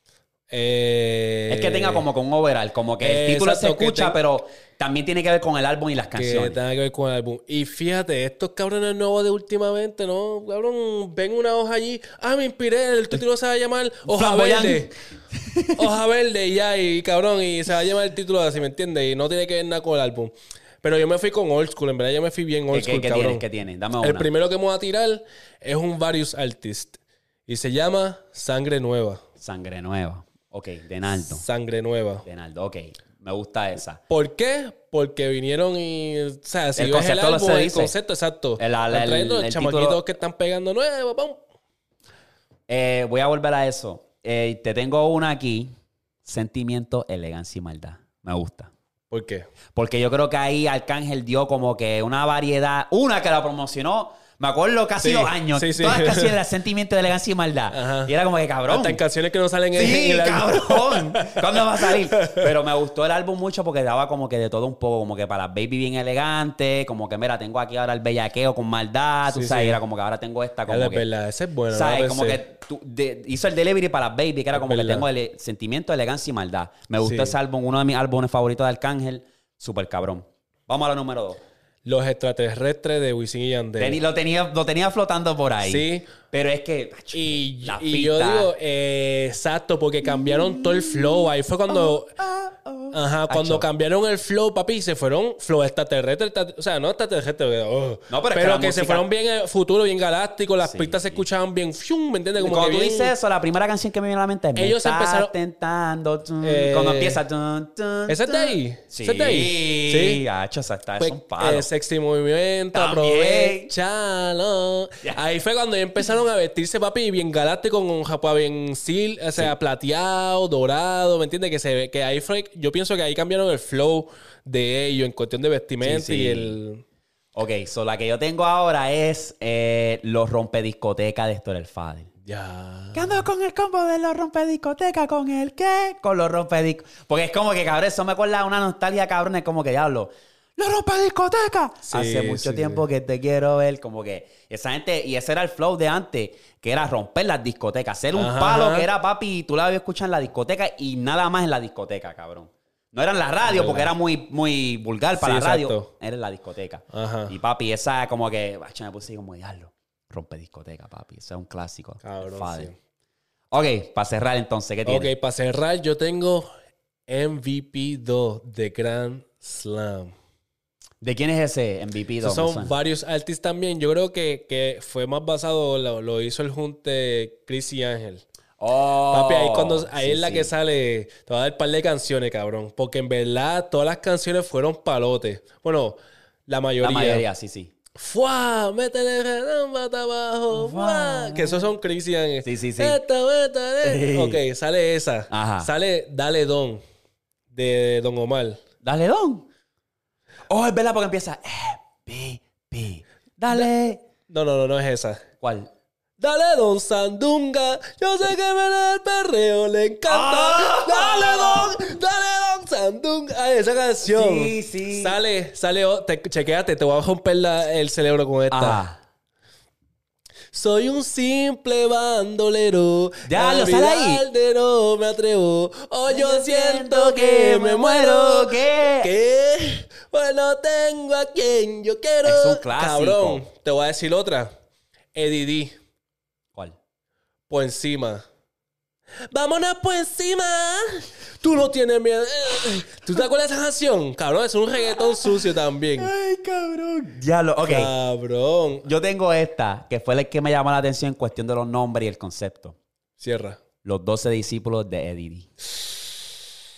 Eh, Es que tenga como con un overall, como que el eh, título exacto, se que escucha, pero también tiene que ver con el álbum y las que canciones. tenga que ver con el álbum. Y fíjate, estos cabrones nuevos de últimamente, ¿no? Cabrón, ven una hoja allí. Ah, me inspiré, el título se va a llamar Hoja. Verde. hoja Verde y ya, y cabrón, y se va a llamar el título así, ¿me entiendes? Y no tiene que ver nada con el álbum. Pero yo me fui con old school, en verdad yo me fui bien ¿Qué, old qué, school, qué cabrón. ¿Qué tiene? Dame una. El primero que voy a tirar es un Various Artist. Y se llama Sangre Nueva. Sangre nueva. Ok, de Naldo. Sangre Nueva. De Naldo, ok. Me gusta esa. ¿Por qué? Porque vinieron y. O sea, si El ves concepto el lo álbum, se el dice. concepto, exacto. El- el- trayendo el los chamaquitos título- que están pegando nuevo. Eh, voy a volver a eso. Eh, te tengo una aquí. Sentimiento, elegancia y maldad. Me gusta. ¿Por qué? Porque yo creo que ahí Arcángel dio como que una variedad. Una que la promocionó. Me acuerdo casi Sí, dos años. sí, sí. Todas casi era sentimiento de elegancia y maldad. Ajá. Y era como que cabrón. Hasta en canciones que no salen en Sí, el cabrón. ¿Cuándo va a salir? Pero me gustó el álbum mucho porque daba como que de todo un poco, como que para las baby bien elegante, como que mira, tengo aquí ahora el bellaqueo con maldad, tú sabes, era como que ahora tengo esta como Es que verdad, ese es bueno. no ¿Sabes? Como que tú- de- hizo el delivery para las baby, que era Es como que verdad. tengo el sentimiento, elegancia y maldad. Me gustó ese álbum, uno de mis álbumes favoritos de Arcángel, súper cabrón. Vamos a la número dos. Los extraterrestres de Wisin y Yandel. Lo, tenía, lo tenía flotando por ahí. Sí. Pero es que. Y, y yo digo, eh, exacto, porque cambiaron todo el flow. Ahí fue cuando. Ajá, cuando Acho. cambiaron el flow, papi, se fueron flow extraterrestre. extra- O sea, no extraterrestre, oh. No, pero es que que se música- fueron bien eh, futuro, bien galáctico. Las Sí. pistas se escuchaban bien, fium, ¿me entiendes? Como Cuando que tú bien- dices eso, la primera canción que me viene a la mente es Ellos empezaron- tentando. tun, Eh, cuando empieza. tun, tun, ¿Ese es de ahí? Sí. ¿Ese es de ahí? Sí. Sí. Hacho, esa está, Pues, son palos. eh, sexy movimiento, También. aprovechalo. Ya. Ahí fue cuando empezaron a vestirse, papi, bien galáctico, con un japa bien sil, o sea, plateado, dorado, ¿me entiendes? Que se que ahí fue, yo pienso que ahí cambiaron el flow de ellos en cuestión de vestimenta Sí, sí. y el... Ok, so la que yo tengo ahora es eh, los rompediscotecas de Héctor el Fader. Ya. ¿Qué ando con el combo de los rompediscotecas? ¿Con el qué? Con los rompediscotecas. Porque es como que, cabrón, eso me acuerda una nostalgia, cabrón. Es como que diablo. ¡Los rompediscotecas! Sí, Hace mucho sí, tiempo que te quiero ver. Como que esa gente, y ese era el flow de antes, que era romper las discotecas. Hacer un Ajá, palo que era papi, y tú la habías escuchado en la discoteca y nada más en la discoteca, cabrón. No era en la radio porque era muy, muy vulgar para Sí, la radio. exacto. Era en la discoteca. Ajá. Y papi, esa como que, me puse como diablo. Rompe discoteca, papi. Ese es un clásico. Cabrón, Fader. sí. Ok, para cerrar entonces, ¿qué tiene? Ok, para cerrar, yo tengo MVP 2 de Grand Slam. ¿De quién es ese MVP? Esos Dom? son Eso- varios artistas también. Yo creo que, que fue más basado, lo, lo hizo el junte Chris y Ángel. Oh, Papi, ahí, cuando, ahí sí, es la sí. que sale. Te voy a dar un par de canciones, cabrón. Porque en verdad todas las canciones fueron palotes. Bueno, la La mayoría. mayoría, sí, sí. ¡Fua! Métele bata abajo. ¡Fua! Que esos son Chris y Ángel. Sí, sí, sí. Esto, esto, esto. Ok, sale esa. Ajá. Sale Dale Don de Don Omar. Dale, Don. Oh, es verdad porque empieza MVP. Dale. No, no, no, no es esa. ¿Cuál? Dale Don Sandunga, yo sé que me da el perreo, le encanta. ¡Ah! Dale Don, dale Don Sandunga. Ay, esa canción. Sí, sí. Sale, sale, oh, te, chequéate, te voy a romper la- el cerebro con esta. Ah. Soy un simple bandolero. Ya, lo sale ahí. no me atrevo. Oh, yo siento que me muero. ¿Qué? ¿Qué? Pues no tengo a quien yo quiero. Es un clásico. Cabrón, te voy a decir otra. Eddie D. por encima. Vámonos por encima. Tú no tienes miedo. ¿Tú te acuerdas de esa canción? Cabrón, es un reggaetón sucio también. Ay, cabrón. Ya lo, ok. Cabrón. Yo tengo esta, que fue la que me llamó la atención en cuestión de los nombres y el concepto. Cierra. Los 12 discípulos de Eddie D.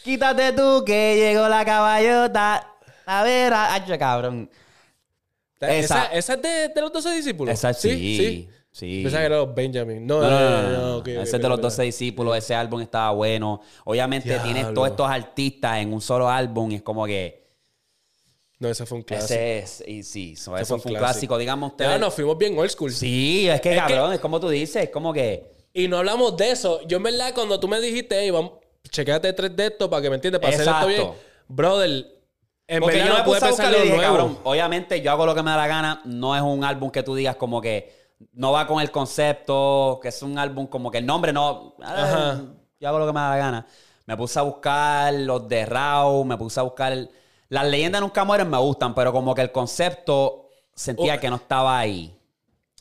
Quítate tú que llegó la caballota. A ver, hacho, cabrón. Esa, Esa- esa es de, de los 12 discípulos. Esa sí, sí. Pensaba que era los Benjamin. No, No, no, Ese de los ok. 12 discípulos, ese álbum estaba bueno. Obviamente Diablo. tienes todos estos artistas en un solo álbum y es como que No, ese fue un clásico. ese es, y sí, eso, fue un clásico. clásico, digamos ustedes. Ya nos fuimos bien old school. Sí, es que Es cabrón, es como tú dices, es como que Y no hablamos de eso. Yo en verdad, cuando tú me dijiste, hey, vamos, chequéate tres de estos para que me entiendas, para hacer esto Exacto. bien. Brother, en Porque verdad yo no me pude pensar lo nuevo. cabrón, obviamente yo hago lo que me da la gana, no es un álbum que tú digas como que no va con el concepto, que es un álbum como que el nombre no, Ajá. yo hago lo que me da la gana. Me puse a buscar los de Raw, me puse a buscar, el- las leyendas nunca mueren, me gustan, pero como que el concepto sentía Oh. que no estaba ahí.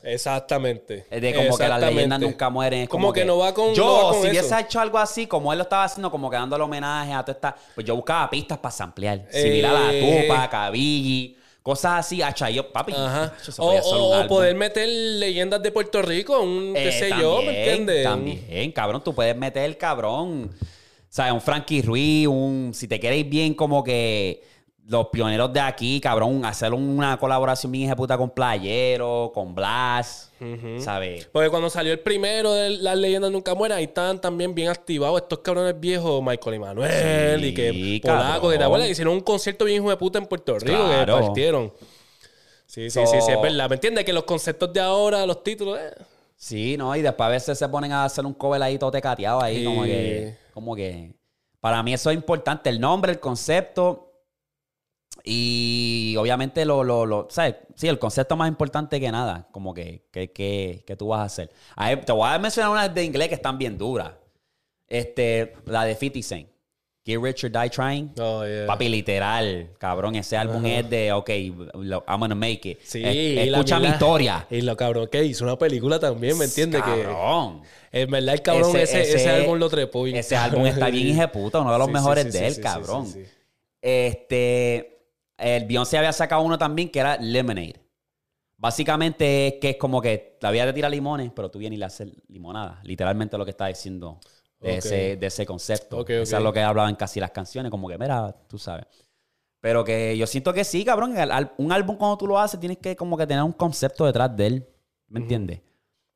Exactamente. Es de como que las leyendas nunca mueren. es Como que no va con- Yo, no va con si eso. hubiese hecho algo así, como él lo estaba haciendo, como que dándole homenaje a toda esta. Pues yo buscaba pistas para samplear. Eh. Similar a la Tupa, Cabigi, cosas así. Hacha, yo, papi. Ajá. O, o- o poder meter leyendas de Puerto Rico, un qué Eh, sé yo, ¿me entiendes? También, cabrón, tú puedes meter, cabrón. O sea, un Frankie Ruiz, un. Si te queréis bien, como que. Los pioneros de aquí, cabrón, hacer una colaboración bien puta con Playero, con Blas, ¿sabes? Porque cuando salió el primero de Las Leyendas Nunca Mueren, ahí estaban también bien activados estos cabrones viejos, Michael Emanuel Sí, y que. Polaco, que te acuerdas, hicieron un concierto bien hijo de puta en Puerto Rico Claro. que partieron. Sí, sí, sí, sí, es verdad. ¿Me entiendes? Que los conceptos de ahora, los títulos, eh, Sí, ¿no? Y después a veces se ponen a hacer un cover ahí todo tecateado ahí, Sí. como que, como que... Para mí eso es importante, el nombre, el concepto y obviamente lo, lo, lo ¿sabes? Sí, el concepto más importante que nada, como que, que, que, que tú vas a hacer. Ahí, te voy a mencionar unas de inglés que están bien duras. Este, la de 50 Cent. Get Rich or Die Trying. Oh, yeah. Papi, literal, cabrón, ese álbum es de, ok, lo- I'm gonna make it. Sí, Es- escucha mi historia. Y lo cabrón que hizo una película también, ¿me entiendes? Cabrón. Que en verdad el cabrón ese, ese, álbum lo trepó. Ese álbum está bien hijeputa, uno de los Sí, mejores sí, de él, cabrón. Este, el Beyoncé había sacado uno también que era Lemonade. Básicamente es que es como que la vida te tira limones, pero tú vienes y le haces limonada. Literalmente lo que está diciendo de, ese, de ese concepto. Ok, Eso ok. es lo que hablaban casi las canciones, como que, mira, tú sabes. Pero que yo siento que sí, cabrón. un álbum cuando tú lo haces tienes que como que tener un concepto detrás de él. ¿Me entiendes?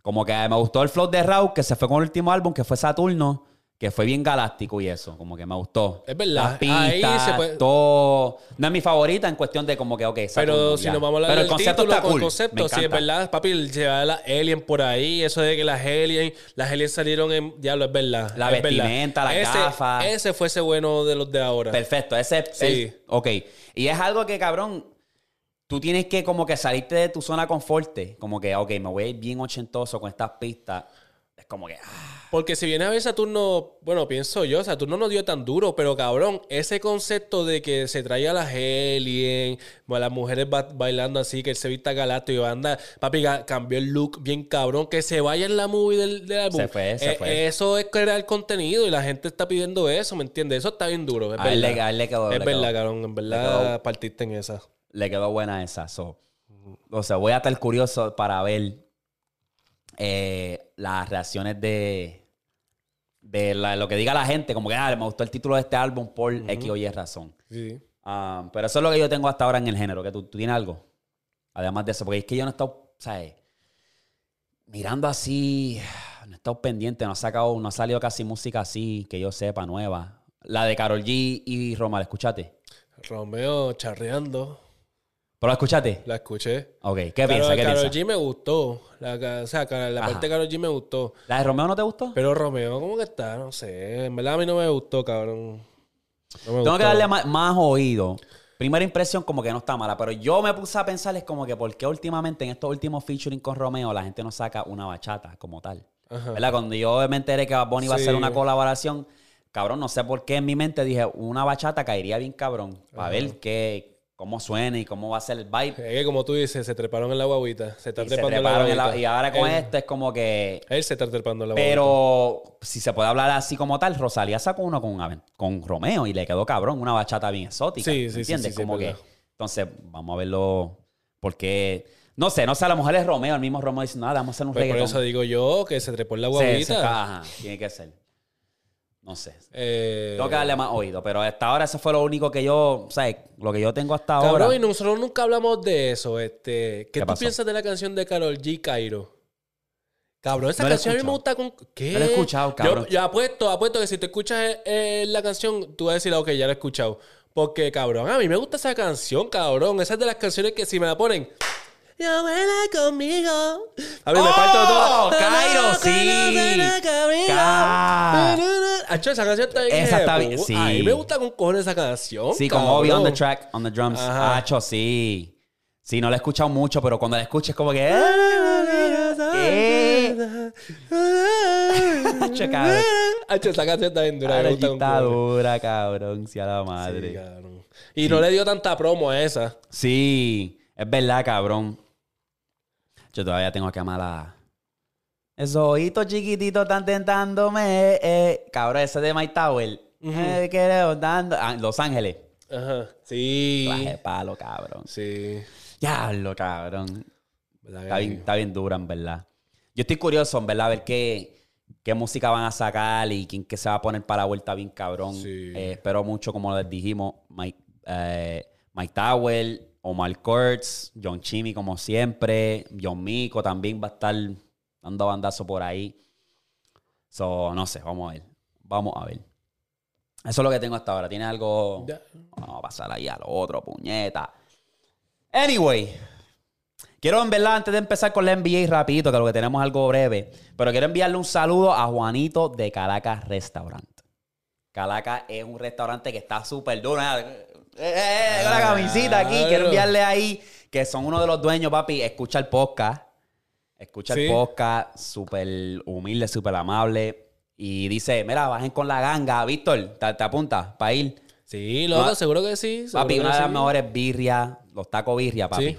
Como que me gustó el flow de Raúl, que se fue con el último álbum, que fue Saturno, que fue bien galáctico y eso. Como que me gustó. Es verdad. Las pistas, Ahí se puede- todo. No es mi favorita en cuestión de como que, ok, Pero si nos vamos a hablar Pero del el concepto título está con cool. concepto, sí, es verdad, papi, llevar las aliens por ahí, eso de que las aliens, las aliens salieron en, diablo, es verdad. La es verdad. vestimenta, las Ese- gafas. Ese fuese bueno de los de ahora. Perfecto, ese es Sí. el- ok. Y es algo que, cabrón, tú tienes que como que salirte de tu zona de confort. Como que, ok, me voy a ir bien ochentoso con estas pistas. Es como que, ah, Porque si viene a ver Saturno, bueno, pienso yo, Saturno no dio tan duro, pero cabrón, ese concepto de que se traía a las aliens, bueno, las mujeres ba- bailando así, que él se vista galato y banda, papi, cambió el look bien cabrón, que se vaya en la movie del, del álbum. Se fue, se Eh, fue. Eso es crear contenido y la gente está pidiendo eso, ¿me entiendes? Eso está bien duro, es A él verdad. le- a él le quedó- es verdad, cabrón, en verdad partiste en esa. le quedó buena esa. So. O sea, voy a estar curioso para ver eh, las reacciones de, de la- lo que diga la gente. Como que, ah, me gustó el título de este álbum por X o Y razón. Sí. Ah, pero eso es lo que yo tengo hasta ahora en el género. que ¿Tú, tú tienes algo? Además de eso, porque es que yo no he estado, ¿sabes? Mirando así, no he estado pendiente, no ha sacado, no ha salido casi música así, que yo sepa, nueva. La de Carol G y Roma, ¿la escuchaste? Romeo charreando, ¿Pero la escuchaste? la escuché. Ok, ¿qué Karol- piensas? ¿Qué Karol piensas? G me gustó. La, o sea, la Ajá. parte de Karol G me gustó. ¿La de Romeo no te gustó? Pero Romeo, ¿cómo que está? No sé. En verdad a mí no me gustó, cabrón. No me Tengo gustó. que darle más, más oído. Primera impresión como que no está mala, pero yo me puse a pensar es como que por qué últimamente en estos últimos featuring con Romeo la gente no saca una bachata como tal. Ajá. ¿Verdad? Cuando yo me enteré que Bunny iba a hacer una colaboración, cabrón, no sé por qué en mi mente dije una bachata caería bien cabrón para ver qué, cómo suena y cómo va a ser el vibe. Es que como tú dices, se treparon en la guaguita. Se está Y, se trepando en la treparon en la- guaguita. y ahora con él, esto es como que... Él se está trepando en la guaguita. Pero si se puede hablar así como tal, Rosalía sacó uno con, con Romeo y le quedó cabrón, una bachata bien exótica. Sí, sí, sí, ¿Entiendes? sí, sí, como que. Entonces, vamos a verlo. Porque. No sé, no sé, a lo mejor es Romeo, el mismo Romeo dice, nada, vamos a hacer un Pues por reggaetón. eso digo yo que se trepó en la Sí, guaguita. se ajá, tiene que ser. No sé. Eh, Tengo que darle más oído, pero hasta ahora eso fue lo único que yo, o sea, lo que yo tengo hasta Cabrón, ahora. y nosotros nunca hablamos de eso. Este, ¿Qué, ¿Qué tú pasó? piensas de la canción de Carol G. Cairo? Cabrón, esa No canción a mí me gusta con. ¿Qué? No la he escuchado, cabrón. Yo, yo apuesto, apuesto que si tú escuchas eh, la canción, tú vas a decir, ok, ya la he escuchado. Porque, cabrón, a mí me gusta esa canción, cabrón. Esa es de las canciones que si me la ponen. Baila conmigo. A mí me ¡Oh! parto todo. Cairo, sí. Ca- Acho, esa canción está bien. Esa está bien, sí. A mí me gusta con cojones esa canción. Sí, con. Obi on the track, on the drums. Ajá. Hacho, sí. Sí, no la he escuchado mucho, pero cuando la escuches como que... ¿Qué? Hacho, cabrón. Hacho, esa canción está bien dura. Ahora sí está dura, cabrón. Sí, a la Sí, madre. cabrón. Y no le dio tanta promo a esa. Sí, es verdad, cabrón. Yo todavía tengo que amar a... Esos ojitos chiquititos están tentándome. Eh. Cabrón, ese de My Tower. Eh, que dando... Ah, Los Ángeles. Ajá. Sí. De palo, cabrón. Sí. Diablo, cabrón. ¿Verdad Está bien, está bien dura, en verdad. Yo estoy curioso, en verdad, a ver qué, qué música van a sacar y quién que se va a poner para la vuelta bien cabrón. Sí. Eh, espero mucho, como les dijimos, Mike, eh, Mike Tower, Omar Kurtz, John Chimmy, como siempre. John Mico también va a estar dando bandazo por ahí. So, no sé, vamos a ver. Vamos a ver. Eso es lo que tengo hasta ahora. ¿Tiene algo? Vamos a pasar ahí a lo otro, puñeta. Anyway, quiero en verdad, antes de empezar con la NBA rapidito, que lo que tenemos es algo breve, pero quiero enviarle un saludo a Juanito de Caracas Restaurant. Caracas es un restaurante que está súper duro. Eh, eh, eh, con la camisita aquí. Quiero enviarle ahí, que son uno de los dueños, papi. Escucha el podcast. Escucha Sí. el podcast, súper humilde, súper amable. Y dice, mira, bajen con la ganga. Víctor, ¿te, te apuntas para ir? Sí, loco, Ma- seguro que sí. seguro Papi, que una de las mejores birrias, los tacos birria, papi. Sí.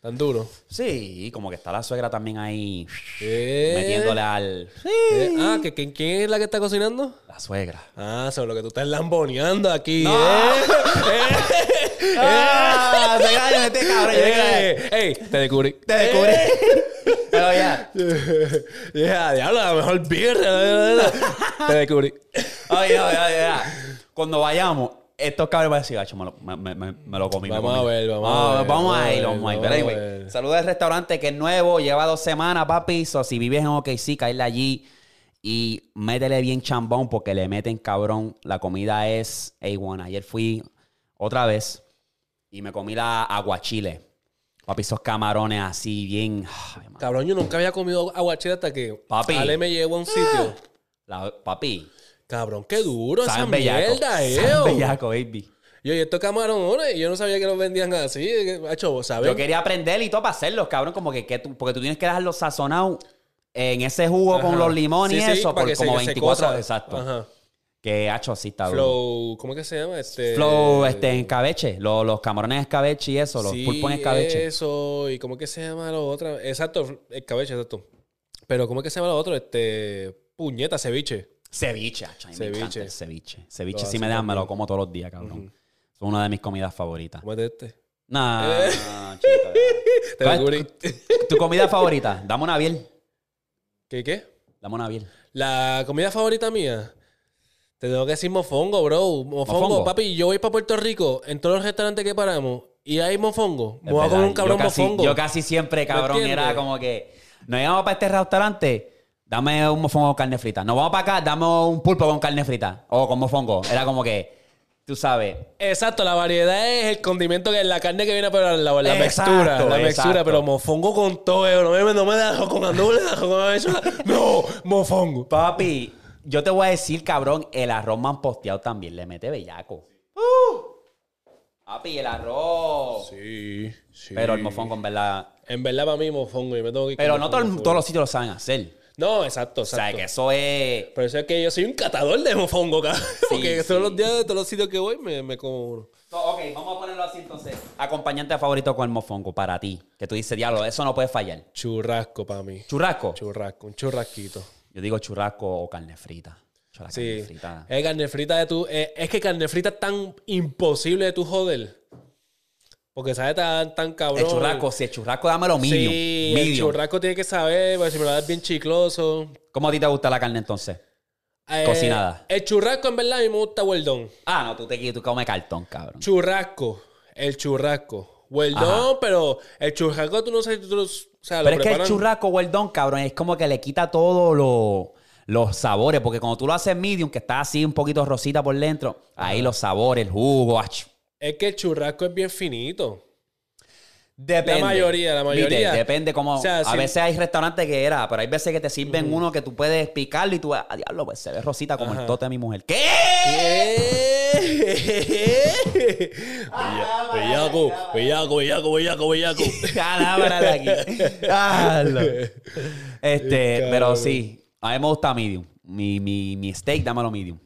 Tan duro. Sí, como que está la suegra también ahí Eh. metiéndole al... Eh, Ah, ¿que, que- ¿quién es la que está cocinando? La suegra. Ah, sobre lo que tú estás lamboneando aquí. No. ¿eh? ¡Ah! Se cae, este cabrón. Eh, ¡Ey! Te descubrí. Te descubrí. Pero ya. Ya, diablo, la mejor birra. Te descubrí. Oye, oye, oye, ya. Cuando vayamos, estos cabros van a decir, gacho, me lo, me, me- me- me lo comí. Vamos comí". a ver, vamos a ver, Vamos a ir, vamos a ir. Pero anyway, vamos a ver. saludos al restaurante que es nuevo, lleva dos semanas, papi. So, si vives en OKC, caerle allí y métele bien chambón porque le meten cabrón. La comida es A1. Ayer fui otra vez y me comí la aguachile. Papi, esos camarones así bien... ay. Cabrón, yo nunca había comido aguachile hasta que Papi. Ale me llevó a un sitio. La- papi, Cabrón, qué duro esa saben bellaco. mierda, eh. Bellaco, baby. Yo, y estos camarones, yo no sabía que los vendían así. que, Macho, ¿sabes? Yo quería aprender y todo para hacerlos, cabrón. Como que, que tú, porque tú tienes que dejarlos sazonados en ese jugo Ajá. con los limones Sí, y eso por como se 24 cosa. Exacto. Ajá. Que hacho así está. Flow, ¿cómo es que se llama? Este... Flow, este, en escabeche. Los, los camarones escabeche y eso, los sí, pulpos en escabeche. eso. ¿Y cómo es que se llama lo otro? Exacto, escabeche, exacto. Pero ¿cómo es que se llama lo otro? Este... Puñeta, ceviche. Ceviche, hacho. a mí Me Ceviche. encanta el ceviche. Ceviche, si me dejan, me lo como todos los días, cabrón. Es una de mis comidas favoritas. ¿Cómo es este? Nah, Eh. nah, chica. Te ¿Cuál es descubrí. tu, tu comida favorita? Dame una biel. ¿Qué, qué? Dame una biel. La comida favorita mía. Te tengo que decir mofongo, bro. Mofongo, ¿Mofongo? papi. Yo voy para Puerto Rico, en todos los restaurantes que paramos, y hay mofongo. Me voy a comer un cabrón yo casi, mofongo. Yo casi siempre, cabrón, era como que nos íbamos para este restaurante, dame un mofongo con carne frita. Nos vamos para acá, dame un pulpo con carne frita. O con mofongo. Era como que, tú sabes. Exacto, la variedad es el condimento que es la carne que viene por la, la, la Exacto, mixtura. La exacto. pero mofongo con todo. eh, No me, no me dejo con andule, con eso. No, mofongo. Papi, yo te voy a decir, cabrón, el arroz manposteado también le mete bellaco. Uh. Papi, el arroz. Sí, sí. Pero el mofongo, en verdad. En verdad, para mí, mofongo. Yo me tengo que Pero no todo todos los sitios lo saben hacer. No, exacto, O sea, exacto. que eso es. Por eso es que yo soy un catador de mofongo, cabrón. Porque sí. todos los días, de todos los sitios que voy, me, me como uno. So, ok, vamos a ponerlo así entonces. Acompañante favorito con el mofongo para ti. Que tú dices, diablo, eso no puede fallar. Churrasco para mí. Churrasco. Churrasco, un churrasquito. Yo digo churrasco o carne frita. La Sí. carne frita. Es carne frita de tu. eh, es que carne frita es tan imposible de tu joder. Porque sabe tan, tan cabrón. El churrasco, si el churrasco, dámelo medium. Sí, el churrasco tiene que saber, porque si me lo das bien chicloso. ¿Cómo a ti te gusta la carne entonces? Eh, Cocinada. El churrasco, en verdad, a mí me gusta done. Ah, no, tú te tú comes cartón, cabrón. Churrasco. El churrasco. Done, pero el churrasco tú no sabes, tú o sea, Pero lo es que el churrasco done, cabrón, es como que le quita todos lo- los sabores. Porque cuando tú lo haces medium, que está así un poquito rosita por dentro, ahí los sabores, el jugo, ach. Es que el churrasco es bien finito. Depende. La mayoría, la mayoría. Viste, Depende como... O sea, a si- veces hay restaurantes que era, pero hay veces que te sirven uno que tú puedes picarlo y tú... Ah, diablo, pues se ve rosita como el tote de mi mujer. ¿Qué? ¿Qué? Bellaco, bellaco, bellaco, bellaco, bellaco. Calábara de aquí. Este, pero sí, a mí me gusta medium. Mi, mi, mi steak, dámelo medium.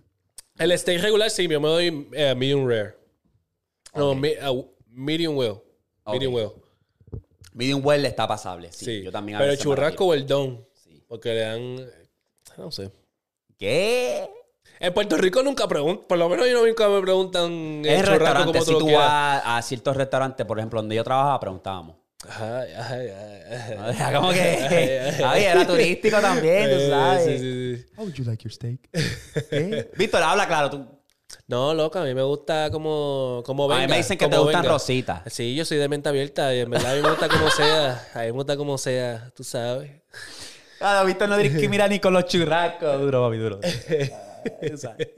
El steak regular sí, yo me doy eh, medium rare. No, mi- uh, medium well. Medium Ok. well. Medium well está pasable. Sí, Sí. yo también a Pero el me churrasco well done. Sí. Porque le dan. No sé. ¿Qué? En Puerto Rico nunca preguntan. Por lo menos yo nunca me preguntan Es el churrasco restaurante. como Si tú vas a ciertos restaurantes, por ejemplo, donde yo trabajaba, preguntábamos. Ay, ay, ay, ay. Era como que. Ay, era turístico también, tú Eh, sabes. sí, sí, sí. How would you like your steak? ¿Qué? Víctor, habla claro. Tú. No, loca, a mí me gusta como, como A venga. mí me dicen que te gustan venga. rositas. Sí, yo soy de mente abierta y en verdad a mí me gusta como sea. A mí me gusta como sea, tú sabes. Ah, Víctor no que mirar ni con los churrascos. Duro, papi, duro. Sabes.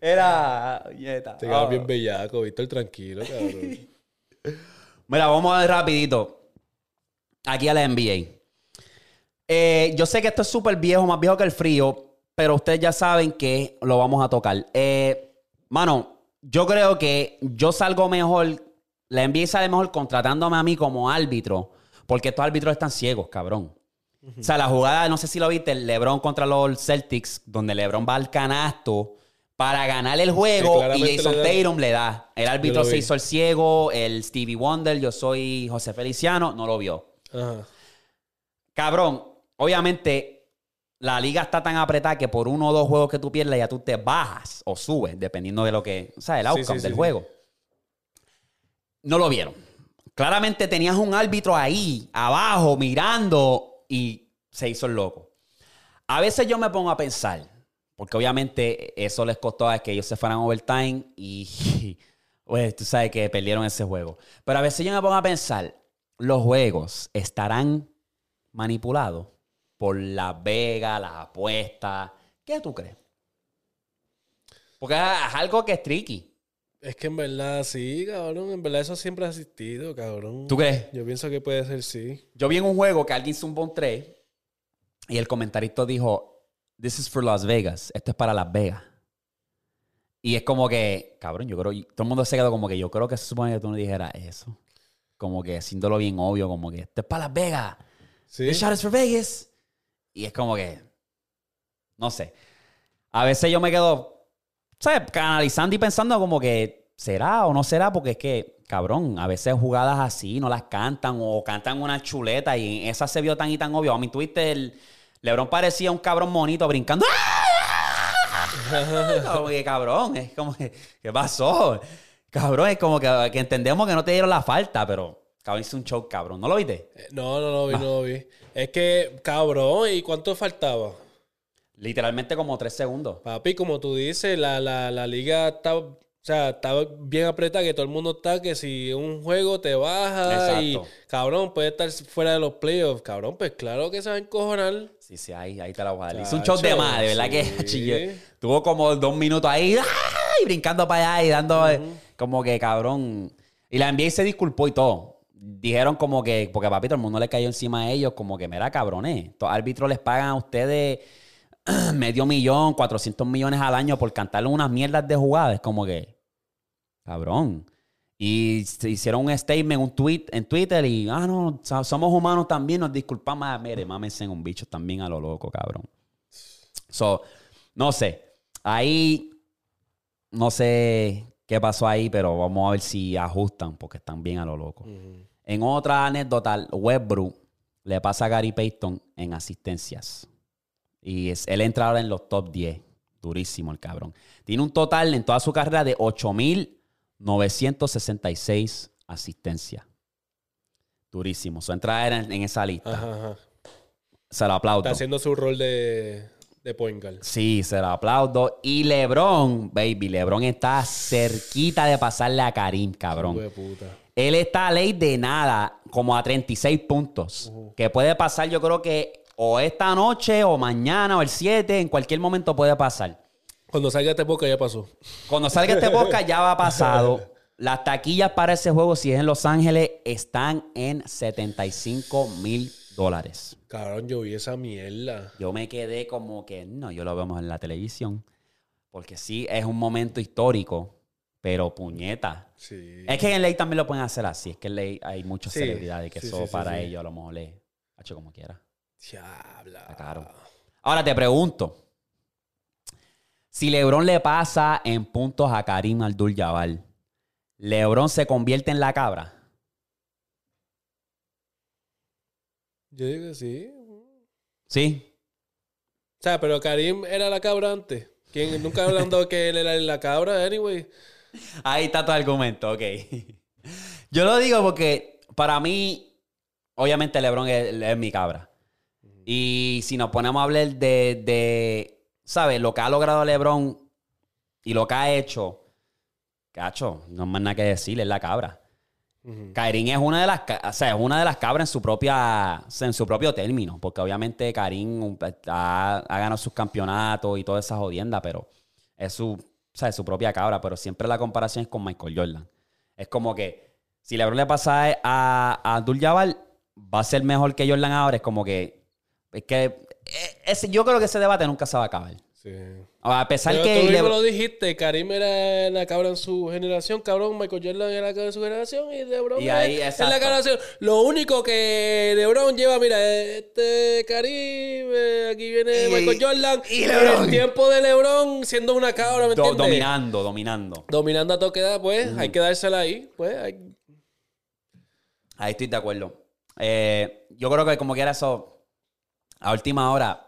Era. Te quedas Ah. bien bellaco, Víctor, tranquilo, cabrón. Mira, vamos a ver rapidito. Aquí a la NBA. Eh, yo sé que esto es súper viejo, más viejo que el frío, pero ustedes ya saben que lo vamos a tocar. Eh, mano, yo creo que yo salgo mejor, la NBA sale mejor contratándome a mí como árbitro, porque estos árbitros están ciegos, cabrón. O sea, la jugada, no sé si lo viste, el LeBron contra los Celtics, donde LeBron va al canasto para ganar el juego y Jason le. Tatum le da. El árbitro se hizo el ciego, el Stevie Wonder, yo soy José Feliciano, no lo vio. Ajá. Cabrón, obviamente la liga está tan apretada que por uno o dos juegos que tú pierdas ya tú te bajas o subes, dependiendo de lo que, o sea, el outcome sí, del sí, juego. No lo vieron. Claramente tenías un árbitro ahí, abajo, mirando y se hizo el loco. A veces yo me pongo a pensar, porque obviamente eso les costó a que ellos se fueran overtime y, pues, tú sabes que perdieron ese juego. Pero a veces yo me pongo a pensar, los juegos estarán manipulados por Las Vegas, las apuestas. ¿Qué tú crees? Porque es algo que es tricky. Es que en verdad sí, cabrón. En verdad eso siempre ha existido, cabrón. ¿Tú crees? Yo pienso que puede ser sí. Yo vi en un juego que alguien zumbó un 3 y el comentarista dijo, This is for Las Vegas. Esto es para Las Vegas. Y es como que, cabrón, yo creo, todo el mundo se quedó como que yo creo que se supone que tú no dijeras eso. Como que haciéndolo bien obvio, como que esto es para Las Vegas. Sí. The shot is for Vegas. Y es como que, no sé. A veces yo me quedo, ¿sabes? Analizando y pensando como que, ¿será o no será? Porque es que, cabrón, a veces jugadas así no las cantan o cantan una chuleta y esa se vio tan y tan obvio. A mí tuviste el... Lebron parecía un cabrón monito brincando. Como que, cabrón, es como que, ¿qué pasó? Cabrón, es como que, que entendemos que no te dieron la falta, pero cabrón hizo un show, cabrón. ¿No lo viste? Eh, No, no lo vi, no lo vi. Es que, cabrón, ¿y cuánto faltaba? Literalmente como tres segundos. Papi, como tú dices, la, la, la liga está, o sea, está bien apretada, que todo el mundo está, que si un juego te baja y, cabrón, puede estar fuera de los playoffs. Cabrón, pues claro que se va a encojonar. Sí, sí, ahí, ahí te la voy a dar. Hizo un show de más, de verdad que chillé. Tuvo como dos minutos ahí, ¡ay! brincando para allá y dando eh, como que cabrón. Y la NBA se disculpó y todo. Dijeron como que, porque papi, todo el mundo le cayó encima a ellos, como que, mira, cabrones, estos árbitros les pagan a ustedes medio millón, 400 millones al año por cantarle unas mierdas de jugadas. Como que, cabrón. Y se hicieron un statement, un tweet en Twitter y, ah, no, so- somos humanos también, nos disculpamos. Mire, mámense en un bicho también a lo loco, cabrón. So, no sé. Ahí, no sé qué pasó ahí, pero vamos a ver si ajustan porque están bien a lo loco. En otra anécdota, Westbrook le pasa a Gary Payton en asistencias. Y es, él entra ahora en los top 10. Durísimo el cabrón. Tiene un total en toda su carrera de 8.966 asistencias. Durísimo. Su entrada era en, en esa lista. Ajá, ajá. Se lo aplaudo. Está haciendo su rol de, de point guard. Sí, se lo aplaudo. Y LeBron, baby, LeBron está cerquita de pasarle a Karim, cabrón. De puta. Él está a ley de nada, como a 36 puntos. Que puede pasar, yo creo que o esta noche, o mañana, o el 7, en cualquier momento puede pasar. Cuando salga este podcast ya pasó. Cuando salga este podcast ya va pasado. Las taquillas para ese juego, si es en Los Ángeles, están en 75 mil dólares. Cabrón, yo vi esa mierda. Yo me quedé como que, no, yo lo vemos en la televisión. Porque sí, es un momento histórico, pero puñeta. Sí. Es que en ley también lo pueden hacer así. Es que en ley hay muchas Sí, celebridades que sí, eso para ellos a lo mejor le ha hecho como quiera. Diabla. Está caro. Ahora te pregunto. Si LeBron le pasa en puntos a Karim Abdul-Jabbar, ¿LeBron se convierte en la cabra? Yo digo que sí. Sí. O sea, pero Karim era la cabra antes. ¿Quién? Nunca hablando que él era la cabra, anyway. Ahí está tu argumento, ok. Yo lo digo porque para mí, obviamente LeBron es, es mi cabra. Y si nos ponemos a hablar de, de, ¿sabes? Lo que ha logrado LeBron y lo que ha hecho, cacho, no hay más nada que decir, es la cabra. Ujú. Karim es una de las, o sea, es una de las cabras en su propia, en su propio término, porque obviamente Karim um, ha, ganado sus campeonatos y toda esa jodienda, pero es su, o sea, es su propia cabra, pero siempre la comparación es con Michael Jordan. Es como que si LeBron le pasa a, a Abdul-Jabbar, va a ser mejor que Jordan ahora, es como que que eh, ese- yo creo que ese debate nunca se va a acabar. Sí. A pesar Pero que tú mismo LeBron- lo dijiste, Karim era la cabra en su generación, cabrón, Michael Jordan era la cabra en su generación y LeBron Y ahí, es, es la generación. Lo único que LeBron lleva, mira, este Karim, eh, aquí viene Y- Michael Jordan, y LeBron. el tiempo de LeBron siendo una cabra, ¿me do- entiendes? dominando, dominando. Dominando a toque edad, pues, hay que dársela ahí, pues, hay- Ahí estoy de acuerdo. Eh, yo creo que como quiera eso, a última hora,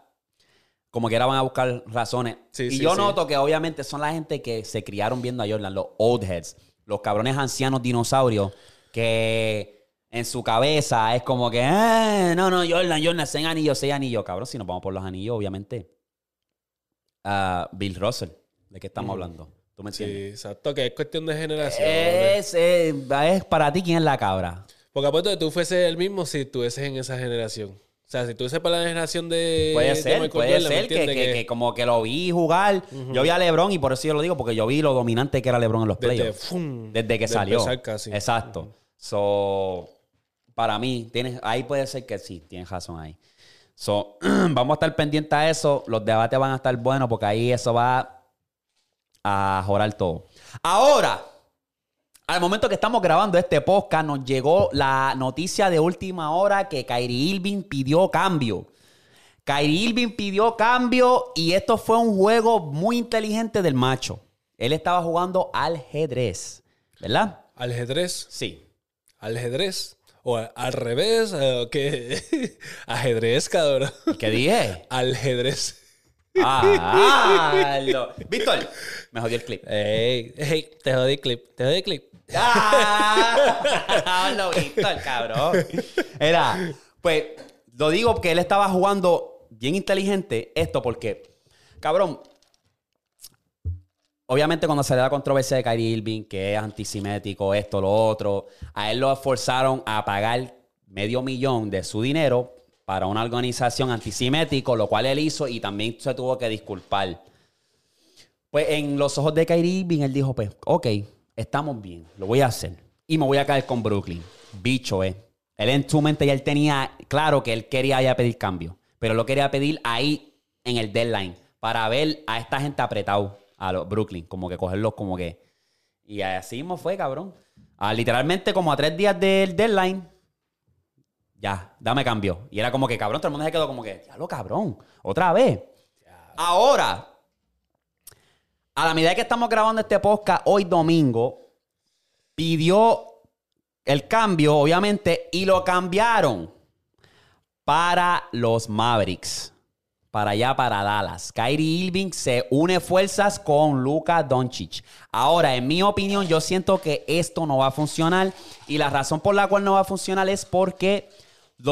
como quiera van a buscar razones. Sí, y sí, yo sí. noto que obviamente son la gente que se criaron viendo a Jordan, los old heads, los cabrones ancianos dinosaurios, que en su cabeza es como que, "Ah, no, no, Jordan, Jordan, seis anillos, seis anillos. Cabrón, si nos vamos por los anillos, obviamente. ah, Bill Russell, ¿de qué estamos hablando? ¿Tú me sí, entiendes? exacto, que es cuestión de generación. Es, eh, es para ti quién es la cabra. Porque apuesto que tú fueses el mismo si estuvieses en esa generación. O sea, si tú para la generación de. Puede de ser, puede Jordan, ¿me ser que, que- que como que lo vi jugar. Yo vi a LeBron y por eso yo lo digo, porque yo vi lo dominante que era LeBron en los Desde, playoffs. ¡fum! Desde que de salió. casi. Exacto. So, para mí, tienes, ahí puede ser que sí, tienes razón ahí. So, vamos a estar pendientes a eso. Los debates van a estar buenos porque ahí eso va a jorar todo. Ahora, al momento que estamos grabando este podcast, nos llegó la noticia de última hora que Kyrie Irving pidió cambio. Kyrie Irving pidió cambio y esto fue un juego muy inteligente del macho. Él estaba jugando ajedrez, ¿verdad? Ajedrez. Sí. Ajedrez. O al revés. ¿Qué? Ajedrez, cabrón. ¿Qué dije? Ajedrez. Ah, lo- Víctor, me jodió el clip. Ey, ey, te jodí clip. Te jodí clip. Ah, lo Víctor, cabrón. Era, pues, lo digo porque él estaba jugando bien inteligente esto porque, cabrón, obviamente cuando da la controversia de Kyrie Irving, que es antisimético, esto, lo otro, a él lo forzaron a pagar medio millón de su dinero para una organización antisimético, lo cual él hizo y también se tuvo que disculpar. Pues en los ojos de Kyrie Irving, él dijo, pues, ok, estamos bien, lo voy a hacer. Y me voy a caer con Brooklyn. Bicho, eh. Él en su mente ya él tenía claro que él quería ya pedir cambio. Pero lo quería pedir ahí en el deadline. Para ver a esta gente apretado a los Brooklyn. Como que cogerlos como que... Y así mismo fue, cabrón. Ah, literalmente como a tres días del deadline. Ya, dame cambio. Y era como que, cabrón, todo el mundo se quedó como que, ya lo cabrón, otra vez. Ahora, a la medida que estamos grabando este podcast, hoy domingo, pidió el cambio, obviamente, y lo cambiaron para los Mavericks. Para allá, para Dallas. Kyrie Irving se une fuerzas con Luka Doncic. Ahora, en mi opinión, yo siento que esto no va a funcionar. Y la razón por la cual no va a funcionar es porque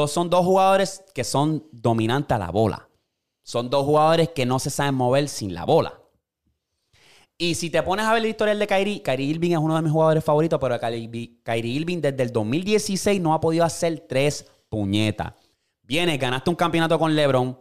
son dos jugadores que son dominantes a la bola. Son dos jugadores que no se saben mover sin la bola. Y si te pones a ver el historial de Kyrie, Kyrie Irving es uno de mis jugadores favoritos, pero Kyrie, Irving desde el 2016 no ha podido hacer tres puñetas. Vienes, ganaste un campeonato con LeBron,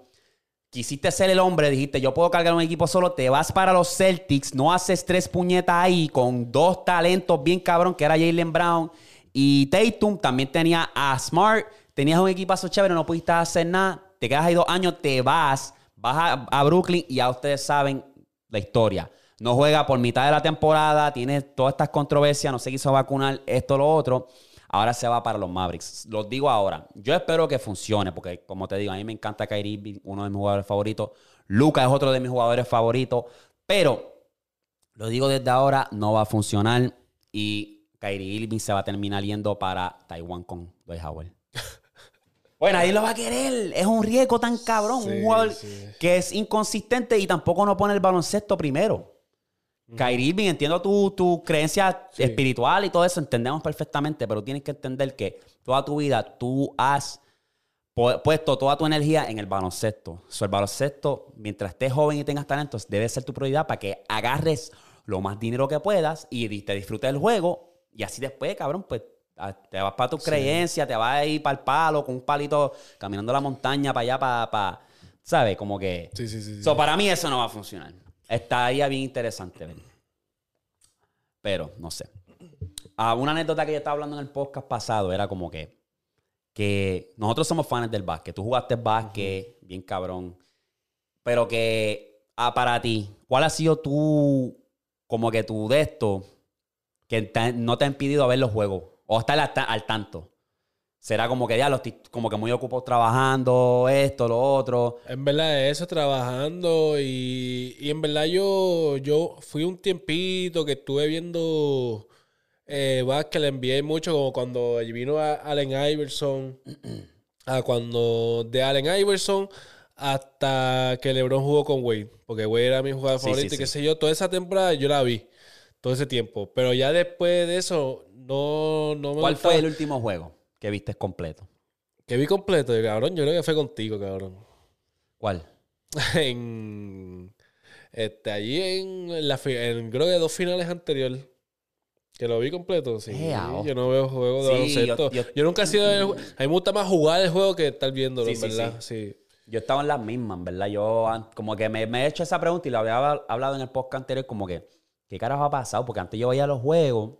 quisiste ser el hombre, dijiste, yo puedo cargar un equipo solo, te vas para los Celtics, no haces tres puñetas ahí con dos talentos bien cabrón, que era Jalen Brown y Tatum, también tenía a Smart, tenías un equipazo chévere, no pudiste hacer nada, te quedas ahí dos años, te vas, vas a Brooklyn y ya ustedes saben la historia. No juega por mitad de la temporada, tiene todas estas controversias, no se quiso vacunar, esto, lo otro. Ahora se va para los Mavericks. Los digo ahora. Yo espero que funcione, porque como te digo, a mí me encanta Kyrie Irving, uno de mis jugadores favoritos. Luca es otro de mis jugadores favoritos. Pero, lo digo desde ahora, no va a funcionar. Y Kyrie Irving se va a terminar yendo para Taiwán con Dwight Howard. Bueno, ahí lo va a querer. Es un riesgo tan cabrón. un jugador que es inconsistente y tampoco no pone el baloncesto primero. Kyrie Irving, entiendo tu, tu creencia espiritual y todo eso, entendemos perfectamente, pero tienes que entender que toda tu vida tú has puesto toda tu energía en el baloncesto. So, el baloncesto, mientras estés joven y tengas talentos, debe ser tu prioridad para que agarres lo más dinero que puedas y te disfrutes del juego. Y así después, cabrón, pues te vas para tu creencia, te vas a ir para el palo con un palito caminando la montaña para allá, para, para ¿sabes? Como que... Sí, sí, sí. So, para mí eso no va a funcionar. Estaría bien interesante Pero, no sé. Ah, una anécdota que yo estaba hablando en el podcast pasado era como que, que nosotros somos fans del básquet. Tú jugaste básquet, bien cabrón. Pero que, ah, para ti, ¿cuál ha sido tu, como que tu de esto que no te ha impedido ver los juegos? O estar al tanto será como que ya los como que muy ocupado trabajando, esto, lo otro. En verdad, eso, trabajando. Y, y en verdad yo, yo fui un tiempito que estuve viendo eh, que le envié mucho, como cuando vino a Allen Iverson, a cuando de Allen Iverson hasta que LeBron jugó con Wade, porque Wade era mi jugador favorito y qué sé yo, toda esa temporada yo la vi, todo ese tiempo, pero ya después de eso no, no me ¿Cuál fue el último juego? Que viste completo? Que vi completo, cabrón. Yo creo que fue contigo, cabrón. ¿Cuál? en. Este, allí en, la, en creo que dos finales anteriores. Que lo vi completo, sí. Yo no veo juegos de baloncesto. Yo, nunca he sido. a mí me gusta más jugar el juego que estar viéndolo, en verdad. Sí. Yo estaba en las mismas, en verdad. Yo como que me, me, he hecho esa pregunta y lo había hablado en el podcast anterior, como que, ¿qué carajo ha pasado? Porque antes yo veía los juegos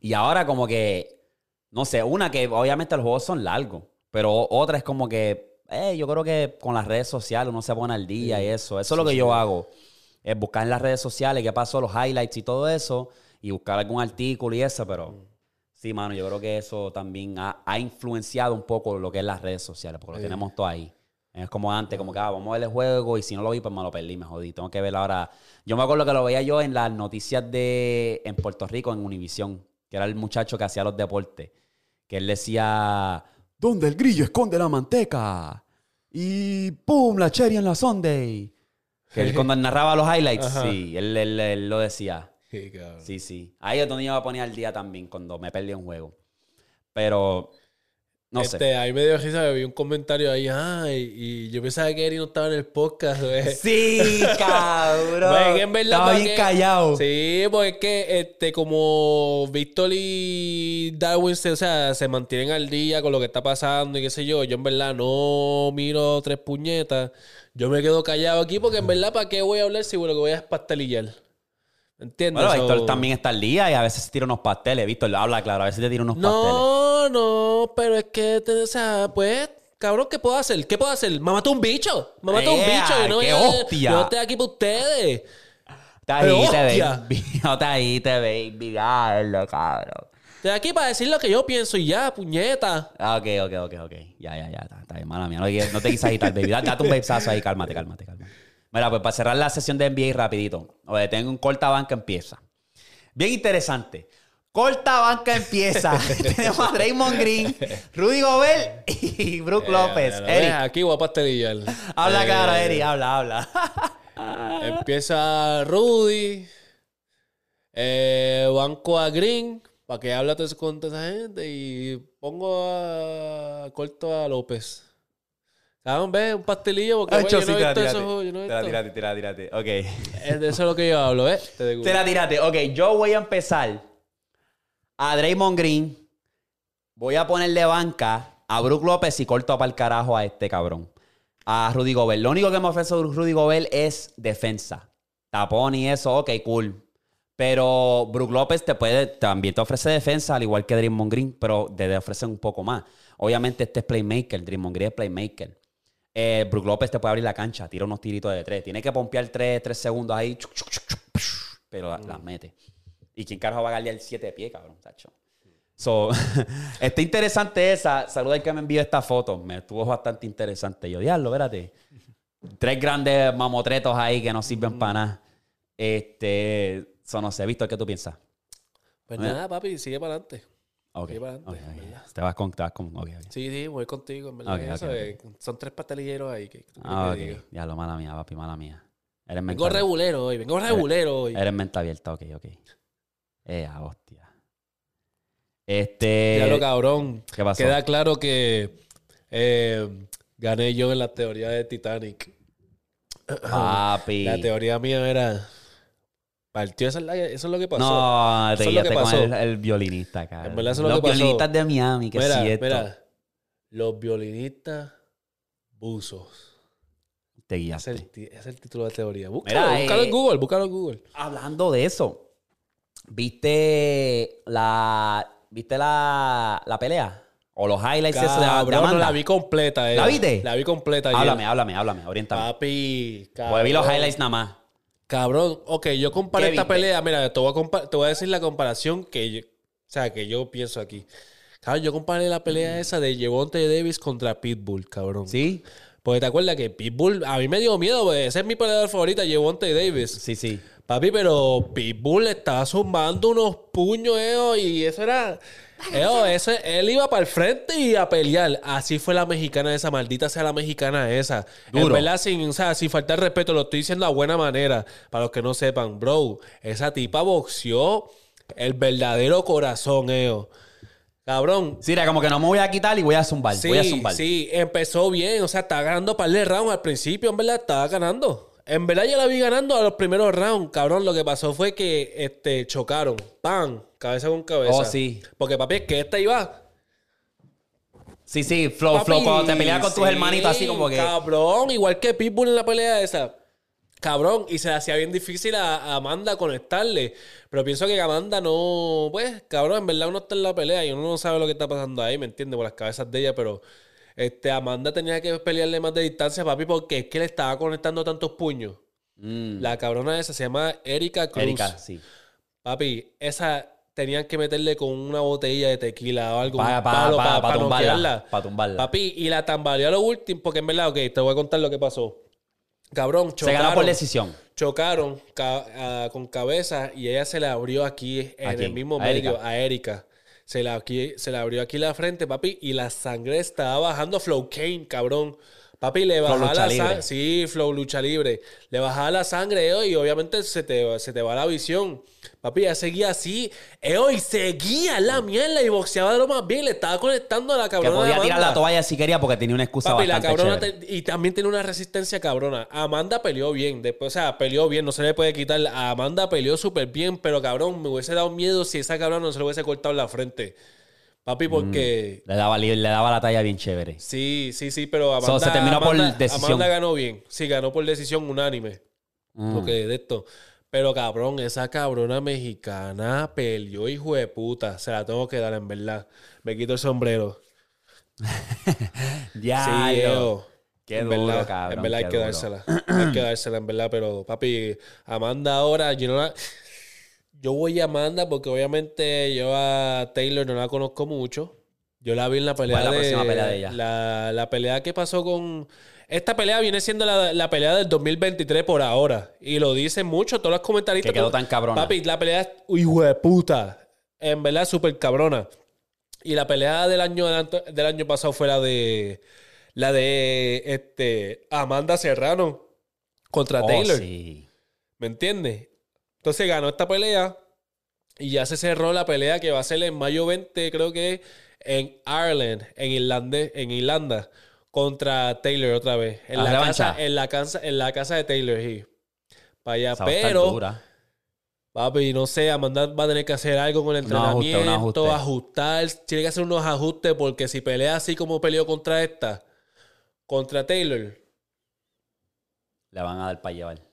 y ahora como que no sé, una que obviamente los juegos son largos, pero otra es como que, eh, yo creo que con las redes sociales uno se pone al día y eso. Eso es lo que yo hago. Es buscar en las redes sociales qué pasó, los highlights y todo eso, y buscar algún artículo y eso, pero sí, mano, yo creo que eso también ha, influenciado un poco lo que es las redes sociales, porque lo tenemos todo ahí. Es como antes, como que ah, vamos a ver el juego y si no lo vi, pues me lo perdí, me jodí. Tengo que verlo ahora. Yo me acuerdo que lo veía yo en las noticias de en Puerto Rico, en Univisión, que era el muchacho que hacía los deportes que él decía, ¿dónde el grillo esconde la manteca? Y ¡pum! La cherry en la Sunday. Que él cuando narraba los highlights, sí, él, lo decía. Sí, sí. Ahí es donde yo iba a poner al día también cuando me perdí un juego. Pero no este, sé. Ahí me dio risa, vi un comentario ahí, ay, y, yo pensaba que Eri no estaba en el podcast, güey. Sí, cabrón. en verdad, estaba bien callado. Sí, porque es que este, como Víctor y Darwin se, o sea, se mantienen al día con lo que está pasando y qué sé yo, yo en verdad no miro tres puñetas. Yo me quedo callado aquí porque en verdad, ¿para qué voy a hablar si lo que voy a es pastelillar? ¿Entiendes? Bueno, Víctor también está al día y a veces tira unos pasteles. Víctor habla claro, a veces te tira unos no, pasteles. No, no, pero es que, o sea, pues, cabrón, ¿qué puedo hacer? ¿Qué puedo hacer? Me mató un bicho. Me mató un bicho. Yo no, qué hostia. yo estoy aquí para ustedes. Te baby. Está ahí, te baby. cabrón. Estoy aquí para decir lo que yo pienso y ya, puñeta. Ah, ok, ok, ok, ok. Ya, ya, ya. Está, bien, mala mía. No, no te quise agitar, baby. Date un besazo ahí. Cálmate, cálmate, cálmate. Mira, pues para cerrar la sesión de NBA rapidito. Oye, tengo un corta banca empieza. Bien interesante. Corta banca empieza. Tenemos a Draymond Green, Rudy Gobert y Brook López. Eh, Eric, Aquí voy a habla Eh, claro, Eric, habla, habla. Empieza Rudy. Eh, banco a Green. Para que hable con toda esa gente. Y pongo a. Corto a López. ¿Saben? ¿Ves? Un pastelillo. Porque güey, yo no he visto eso. Yo no he visto. tírate, tírate, tírate. Ok. Es de eso es lo que yo hablo, ¿eh? Te. Te la tírate. Ok, yo voy a empezar a Draymond Green. Voy a ponerle banca a Brook López y corto para el carajo a este cabrón. A Rudy Gobert. Lo único que me ofrece Rudy Gobert es defensa. Tapón y eso, ok, cool. Pero Brook López te puede, también te ofrece defensa, al igual que Draymond Green, pero te ofrece un poco más. Obviamente este es playmaker, Draymond Green es playmaker. Eh, Brook López te puede abrir la cancha, tira unos tiritos de tres. Tiene que pompear tres, tres segundos ahí, chuc, chuc, chuc, chuc, psh, pero la- las mete. ¿Y quién carajo va a darle el 7 de pie, cabrón, tacho? So, está interesante esa. Saluda al que me envió esta foto. Me estuvo bastante interesante. Yo, diablo, espérate. Tres grandes mamotretos ahí que no sirven para nada. Este, eso no sé. Víctor, ¿qué tú piensas? Pues nada, papi, sigue para adelante. Ok. Sí, para ok, adelante, ok. ¿verdad? Te vas con. Te vas con ok, ok. Sí, sí, voy contigo, en verdad. Eso, eh, Son tres pastelilleros ahí. Que, Ah, digo. Diablo, mala mía, papi, mala mía. Eres Vengo regulero hoy, vengo regulero hoy. Eres mente abierta, ok, ok. Eh, hostia. Este. Ya lo cabrón. ¿Qué pasó? Queda claro que eh, gané yo en la teoría de Titanic. Papi. La teoría mía era. Partió, eso es, la- eso es lo que pasó. No, te guiaste con el, el violinista, cara. En verdad, eso es lo Los que pasó. violinistas de Miami, que mira, es cierto. mira. Los violinistas buzos. Te Es guiaste. el, es el título de la teoría. Búscalo, Mira, búscalo eh, en Google, búscalo en Google. Hablando de eso, ¿viste la viste la, la pelea? O los highlights esos de, Cabrón, no Amanda. la vi completa. eh. ¿La viste? La vi completa. ayer. Háblame, háblame, háblame, oriéntame. Papi, cabrón. Pues vi los highlights nada más. Cabrón, ok, yo comparé ¿Qué esta pelea. Mira, te voy, a te voy a decir la comparación que yo, o sea, que yo pienso aquí. Cabrón, yo comparé la pelea esa de Devontae Davis contra Pitbull, cabrón. ¿Sí? Porque te acuerdas que Pitbull, a mí me dio miedo, porque ese es mi peleador favorita, Devontae Davis. Sí, sí. Papi, pero Pitbull le estaba zumbando unos puños, eo, y eso era. Eo, eso, él iba para el frente y a pelear. Así fue la mexicana esa, maldita sea la mexicana esa. En verdad, sin, o sea, sin faltar respeto, lo estoy diciendo a buena manera. Para los que no sepan, bro, esa tipa boxeó el verdadero corazón, eo. Cabrón, Sí, era como que no me voy a quitar y voy a zumbar. Sí, voy a zumbar. sí, empezó bien. O sea, estaba ganando par de rounds al principio, en verdad, estaba ganando. En verdad yo la vi ganando a los primeros rounds, cabrón. Lo que pasó fue que este, chocaron. ¡Pam! Cabeza con cabeza. Oh, sí. Porque, papi, es que esta iba. Sí, sí, flow, Papi, flow. Cuando te peleas con tus hermanitos así como que... Cabrón, igual que Pitbull en la pelea esa. Cabrón, y se le hacía bien difícil a, a Amanda conectarle. Pero pienso que Amanda no. Pues, cabrón, en verdad uno está en la pelea y uno no sabe lo que está pasando ahí, ¿me entiendes? Por las cabezas de ella, pero. Este, Amanda tenía que pelearle más de distancia, papi, porque es que le estaba conectando tantos puños. Mm, La cabrona esa se llama Erika Cruz. Erika, sí. Papi, esa tenían que meterle con una botella de tequila o algo. Pa- un pa- pa- tumbarla. Papi, y la tambaleó a lo último, porque en verdad, ok, te voy a contar lo que pasó. Cabrón, Se chocaron. ganó por decisión. Chocaron ca- ah, con cabeza y ella se la abrió aquí en ¿A el mismo ¿A Erika? medio a Erika. Se la, aquí, se abrió aquí la frente, papi, y la sangre estaba bajando. Flow Kane, cabrón. Papi, le bajaba la sangre. Sí, Flow lucha libre. Le bajaba la sangre, eo, y obviamente se te, se te va la visión. Papi, ella seguía así, eo, y seguía la mierda y boxeaba de lo más bien. Le estaba conectando a la Que cabrona. podía de tirar la toalla si quería porque tenía una excusa Papi, la bastante cabrona chévere. te- y también tiene una resistencia cabrona. Amanda peleó bien, después, o sea, peleó bien, no se le puede quitar. A Amanda peleó súper bien, pero cabrón, me hubiese dado miedo si esa cabrona no se le hubiese cortado en la frente. Papi, porque Le daba, le daba la talla bien chévere. sí, sí, sí, pero Amanda, So, se terminó por Amanda- decisión. Amanda ganó bien, sí, ganó por decisión unánime. Mm. Porque de esto. Pero cabrón, esa cabrona mexicana peleó, hijo de puta. Se la tengo que dar, en verdad. Me quito el sombrero. Ya, Sí, yo. Qué en duro, verdad, cabrón, En verdad hay que duro. dársela. hay que dársela, en verdad. Pero, papi, Amanda ahora, yo no la... Yo voy a Amanda porque obviamente yo a Taylor no la conozco mucho. Yo la vi en la pelea ¿Cuál es la de... próxima pelea de ella? La, la pelea que pasó con... Esta pelea viene siendo la, la pelea del 2023 por ahora. Y lo dicen mucho todos los comentaristas. Que quedó tan cabrona. Papi, la pelea es, hijo de puta. En verdad, súper cabrona. Y la pelea del año, del año pasado fue la de. La de este, Amanda Serrano contra Oh, Taylor. sí. ¿Me entiendes? Entonces ganó esta pelea y ya se cerró la pelea que va a ser en mayo 20, creo que en Ireland, en Irlanda, en Irlanda contra Taylor otra vez. En ¿La la, casa, en, la casa, en la casa de Taylor. Para allá. Esa Pero, papi, no sé, Amanda va a tener que hacer algo con el Un ajuste, un entrenamiento, ajuste. ajustar. Tiene que hacer unos ajustes porque si pelea así como peleó contra esta, contra Taylor, Le van a dar para llevar.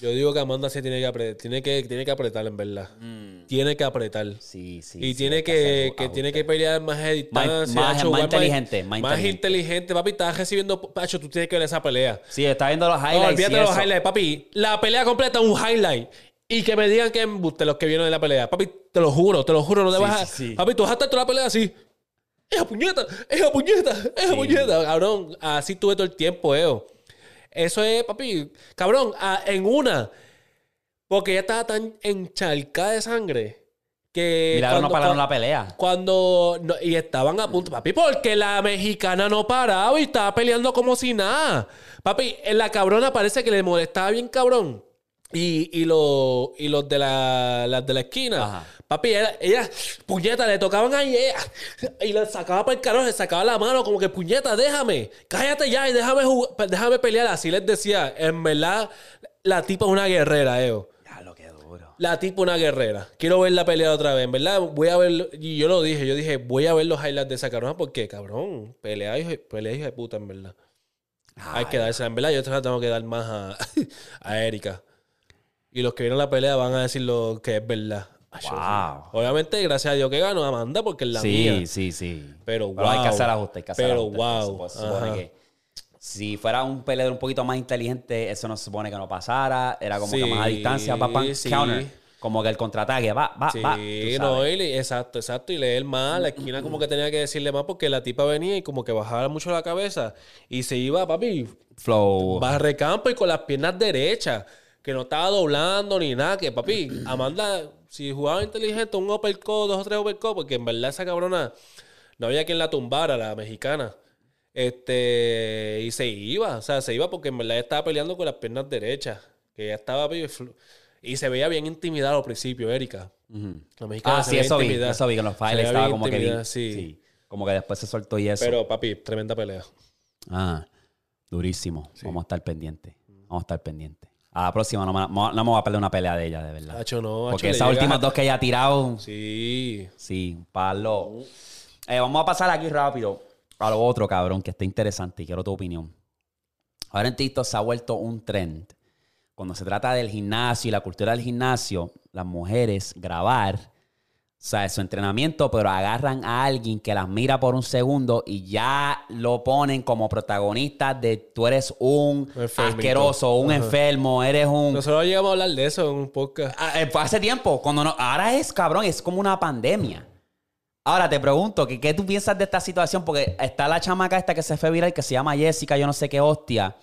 Yo digo que Amanda sí tiene que apretar, tiene que, tiene que apretar en verdad. Tiene que apretar. Sí, sí. Y sí, tiene que, tiene que pelear más distancia. más- más igual inteligente, más Más inteligente. inteligente, papi. Estás recibiendo. Pacho, tú tienes que ver esa pelea. Sí, está viendo los No, highlights. olvídate y de los eso. highlights, papi. La pelea completa es un highlight. Y que me digan que embuste los que vieron de la pelea. Papi, te lo juro, te lo juro, no te Sí, vas a. sí, sí. Papi, tú vas a estar toda la pelea así. ¡Esa puñeta! ¡Esa puñeta! ¡Esa puñeta! Cabrón, así tuve todo el tiempo, Eo. Eso es, papi. Cabrón, a- en una. Porque ella estaba tan encharcada de sangre que. Milagro no pararon cuando- la pelea. cuando. no- y estaban a punto, papi, porque la mexicana no paraba y estaba peleando como si nada. Papi, en la cabrona parece que le molestaba bien cabrón. Y, y, lo- y los de la, las de la esquina. Ajá. Papi, ella, ella, puñeta, le tocaban ahí ella, y le sacaba para el carajo, le sacaba la mano como que, puñeta, déjame, cállate ya y déjame, jug- déjame pelear. Así les decía, en verdad, la tipa es una guerrera, Eo. Ya lo que duro. La tipo una guerrera. Quiero ver la pelea otra vez, en verdad. Voy a ver. Y yo lo dije, yo dije, voy a ver los highlights de esa cabrona porque, cabrón, pelea hijo, pelea hija de puta, en verdad. Hay que dársela, en verdad. Yo te la tengo que dar más a, a Erika. Y los que vieron la pelea van a decir lo que es verdad. Wow. Obviamente, gracias a Dios que ganó Amanda porque es la sí, mía. sí, sí. Pero, hay que wow. hacer ajuste, hay que hacer Pero, ajuste. wow. Supone- que si fuera un peleador un poquito más inteligente, eso no se supone que no pasara. Era como que más a Sí, distancia, pa, pam, sí. counter. Como que el contraataque, va, va, Sí, va. no, y le- exacto, exacto. Y leer más, la esquina como que tenía que decirle más porque la tipa venía y como que bajaba mucho la cabeza y se iba, papi, Flow. barre campo y con las piernas derechas, que no estaba doblando ni nada, que papi, Amanda, si jugaba inteligente, un uppercut, dos o tres uppercut, porque en verdad esa cabrona no había quien la tumbara, la mexicana. Este, y se iba, o sea, se iba porque en verdad estaba peleando con las piernas derechas, que ya estaba, y se veía bien intimidada al principio, Erika. Ujú. La mexicana Ah, se sí, eso vi. Eso vi, que los files estaba como que vi. sí. Como que después se soltó y eso. Pero, papi, tremenda pelea. Ah, durísimo. Vamos a estar pendientes. Vamos a estar pendientes. A la próxima no me, no me voy a perder una pelea de ella, de verdad. Hacho, no, hacho, Porque esas últimas dos que ella ha tirado, Sí. sí, un palo. Eh, vamos a pasar aquí rápido a lo otro, cabrón, que está interesante y quiero tu opinión. Ahora en TikTok se ha vuelto un trend. Cuando se trata del gimnasio y la cultura del gimnasio, las mujeres grabar, o sea, su entrenamiento, pero agarran a alguien que las mira por un segundo y ya lo ponen como protagonista de tú eres un Enfermito. asqueroso, un enfermo, eres un... Nosotros llegamos a hablar de eso en un podcast. Ah, eh, hace tiempo, cuando no, ahora es cabrón, es como una pandemia. Ahora te pregunto, ¿qué, ¿qué tú piensas de esta situación? Porque está la chamaca esta que se fue viral, que se llama Jessica, yo no sé qué hostia.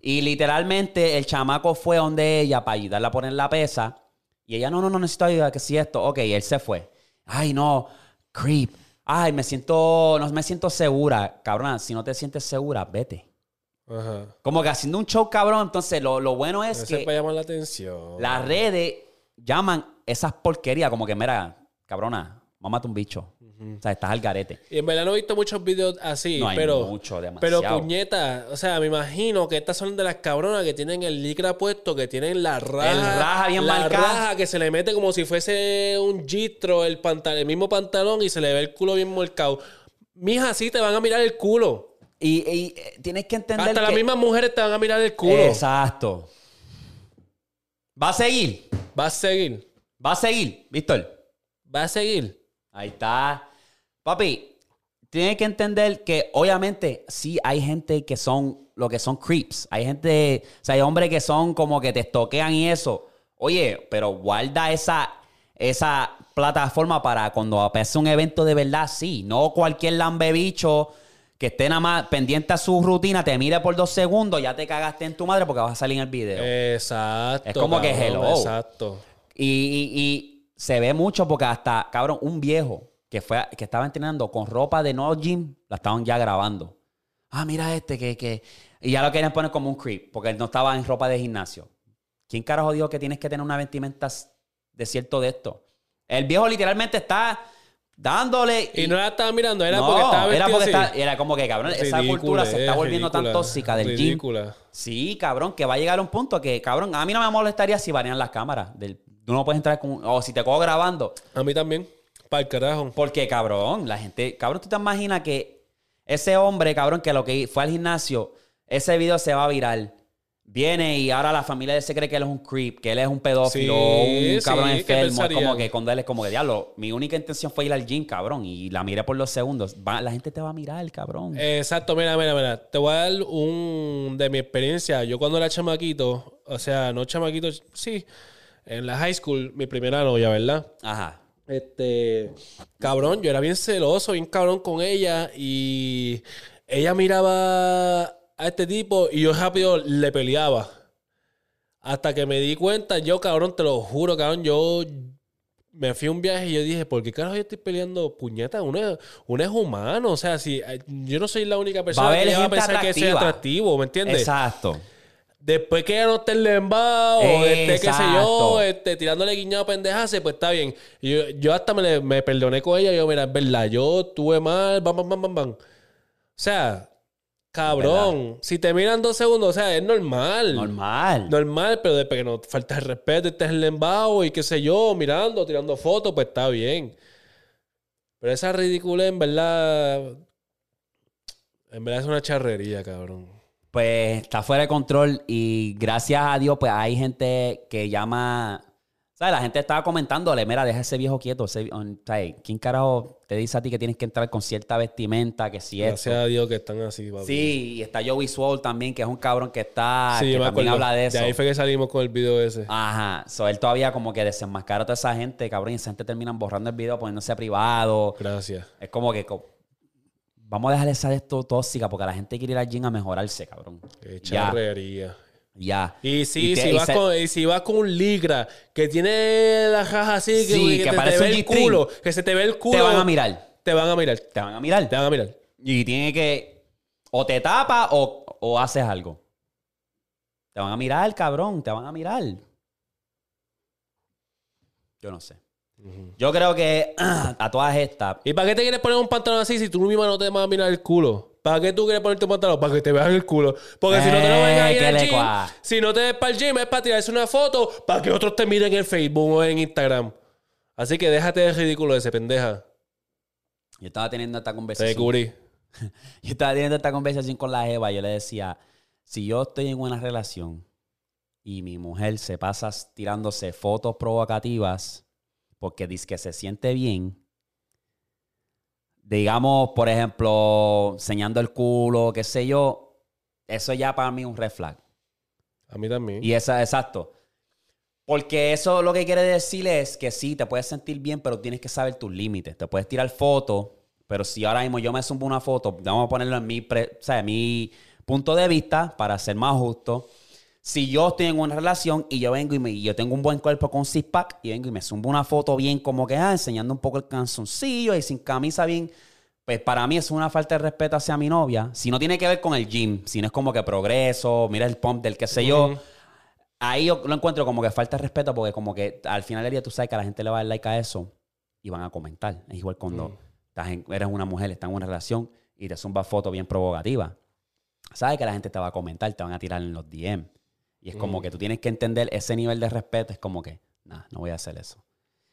Y literalmente el chamaco fue donde ella para ayudarla a poner la pesa. Y ella, no, no, no necesito ayuda, que si esto. Ok, él se fue. Ay, no, creep. Ay, me siento, no me siento segura. Cabrona, si no te sientes segura, vete. Ajá. Como que haciendo un show cabrón, entonces lo, lo bueno es Ese que... para llamar la atención. Las redes llaman esas porquerías como que, mira, cabrona, mámate un bicho. O sea, estás al garete. Y en verdad no he visto muchos videos así, No hay pero. mucho, Pero puñeta, o sea, me imagino que estas son de las cabronas que tienen el licra puesto, que tienen la raja. El raja bien la marcada. raja que se le mete como si fuese un gistro el, pantal el mismo pantalón y se le ve el culo bien marcado. Mija, sí te van a mirar el culo. Y, y, eh, tienes que entender Hasta que... las mismas mujeres te van a mirar el culo. Exacto. Va a seguir. Va a seguir. Va a seguir, Víctor. Va a seguir. Ahí está. Papi, tienes que entender que obviamente sí hay gente que son lo que son creeps. Hay gente, o sea, hay hombres que son como que te estoquean y eso. Oye, pero guarda esa, esa plataforma para cuando pase un evento de verdad, sí. No cualquier lambebicho que esté nada más pendiente a su rutina, te mire por dos segundos, ya te cagaste en tu madre porque vas a salir en el video. Exacto. Es como que cabrón, hello. Exacto. Y, y- y se ve mucho porque hasta, cabrón, un viejo que, fue, que estaba entrenando con ropa de no gym, la estaban ya grabando. Ah, mira este que, que... Y ya lo querían poner como un creep porque él no estaba en ropa de gimnasio. ¿Quién carajo dijo que tienes que tener una vestimenta de cierto de esto? El viejo literalmente está dándole... Y no la estaba mirando, era No, porque estaba era porque está- era como que, cabrón, esa cultura se está es volviendo tan tóxica del gym. ridícula. Sí, cabrón, que va a llegar a un punto que, cabrón, a mí no me molestaría si banean las cámaras. Del, tú no puedes entrar con... O si te cojo grabando. A mí también. Para el carajo. Porque, cabrón, la gente... Cabrón, tú te imaginas que ese hombre, cabrón, que lo que fue al gimnasio, ese video se va a viral. Viene y ahora la familia de él se cree que él es un creep, que él es un pedófilo, Sí, un cabrón sí, ¿qué enfermo. Es como que cuando él es como que, diablo, mi única intención fue ir al gym, cabrón, y la miré por los segundos. Va- la gente te va a mirar, cabrón. Exacto, mira, mira, mira. Te voy a dar un de mi experiencia. Yo cuando era chamaquito, o sea, no chamaquito, sí, en la high school, mi primera novia, ¿verdad? Ajá. Este, cabrón, yo era bien celoso, bien cabrón con ella y ella miraba a este tipo y yo rápido le peleaba. Hasta que me di cuenta, yo cabrón, te lo juro, cabrón, yo me fui a un viaje y yo dije, ¿por qué carajo yo estoy peleando puñeta? Uno es, uno es humano, o sea, si eh, yo no soy la única persona que va a pensar que soy atractiva. atractivo, ¿me entiendes? Exacto. Después que ella no esté en lembao, esté, qué sé yo, este, tirándole guiñado a pendejas, pues está bien. Yo, yo hasta me, me perdoné con ella. Yo, mira, es verdad, yo tuve mal, bam, bam, bam, bam, bam. O sea, cabrón, si te miran dos segundos, o sea, es normal. Normal. Normal, pero después que no falta el respeto, estés en lembao y qué sé yo, mirando, tirando fotos, pues está bien. Pero esa ridícula, en verdad, en verdad es una charrería, cabrón. Pues está fuera de control y gracias a Dios, pues hay gente que llama. ¿Sabes? La gente estaba comentándole, mira, deja ese viejo quieto. ese- ¿sabes? ¿Quién carajo te dice a ti que tienes que entrar con cierta vestimenta? Que si esto? Gracias a Dios que están así, papi. Sí, y está Joey Swole también, que es un cabrón que está. Sí, que también acuerdo. habla de eso. ahí fue que salimos con el video ese. Ajá. So, él todavía como que desenmascara a toda esa gente, cabrón, y esa gente terminan borrando el video, poniéndose privado. Gracias. Es como que vamos a dejar esa de esto tóxica porque la gente quiere ir al gym a mejorarse, cabrón. Qué charrería. ya. Y sí, Y te- si, y vas se- con, y si vas con un ligra que tiene la jaja así, que, Sí, que que te, parece te un ve el culo, que se te ve el culo. Te van a mirar. Te van a mirar. Te van a mirar. Te van a mirar. Y tiene que. O te tapa o, o haces algo. Te van a mirar, cabrón. Te van a mirar. Yo no sé. Yo creo que a todas estas. ¿Y para qué te quieres poner un pantalón así si tú misma no te vas a mirar el culo? ¿Para qué tú quieres ponerte un pantalón? Para que te vean el culo. Porque si no te lo ven ahí Eh, en que el le gym, cua- si no te ves para el gym, es para tirarse una foto para que otros te miren en Facebook o en Instagram. Así que déjate de ridículo ese pendeja. Yo estaba teniendo esta Te conversación. descubrí. Yo estaba teniendo esta conversación con la Eva. Yo le decía: si yo estoy en una relación y mi mujer se pasa tirándose fotos provocativas porque dice que se siente bien, digamos, por ejemplo, enseñando el culo, qué sé yo, eso ya para mí es un red flag. A mí también. Y esa, exacto. Porque eso lo que quiere decir es que sí, te puedes sentir bien, pero tienes que saber tus límites. Te puedes tirar fotos, pero si ahora mismo yo me zumbo una foto, vamos a ponerlo en mi, pre- o sea, en mi punto de vista para ser más justo. Si yo estoy en una relación y yo vengo y, me- y yo tengo un buen cuerpo con six pack y vengo y me zumbo una foto bien como que, ah, enseñando un poco el canzoncillo y sin camisa bien, pues para mí es una falta de respeto hacia mi novia. Si no tiene que ver con el gym, si no es como que progreso, mira el pump del qué sé yo. Ahí yo lo encuentro como que falta de respeto porque como que al final del día tú sabes que a la gente le va a dar like a eso y van a comentar. Es igual cuando Mm. estás en- eres una mujer, estás en una relación y te zumba foto bien provocativa. Sabes que la gente te va a comentar, te van a tirar en los DM. Y es como Mm. que tú tienes que entender ese nivel de respeto. Es como que, nah, no voy a hacer eso.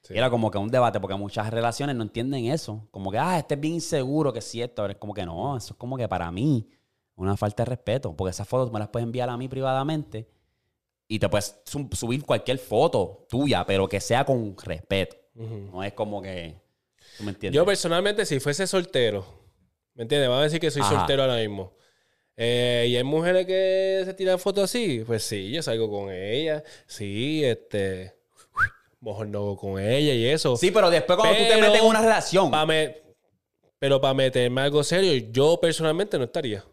Sí. Y era como que un debate porque muchas relaciones no entienden eso. Como que, ah, este es bien inseguro, que es cierto. Pero es como que no, eso es como que para mí una falta de respeto. Porque esas fotos me las puedes enviar a mí privadamente y te puedes sub- subir cualquier foto tuya, pero que sea con respeto. No es como que. ¿Tú me entiendes? Yo personalmente, si fuese soltero, ¿me entiendes? Vamos a decir que soy Ajá. soltero ahora mismo. Eh, y hay mujeres que se tiran fotos así, pues sí, yo salgo con ella, sí, este, mejor no con ella y eso. sí, pero después cuando tú te metes en una relación. Pa' me- Pero para meterme algo serio, yo personalmente no estaría.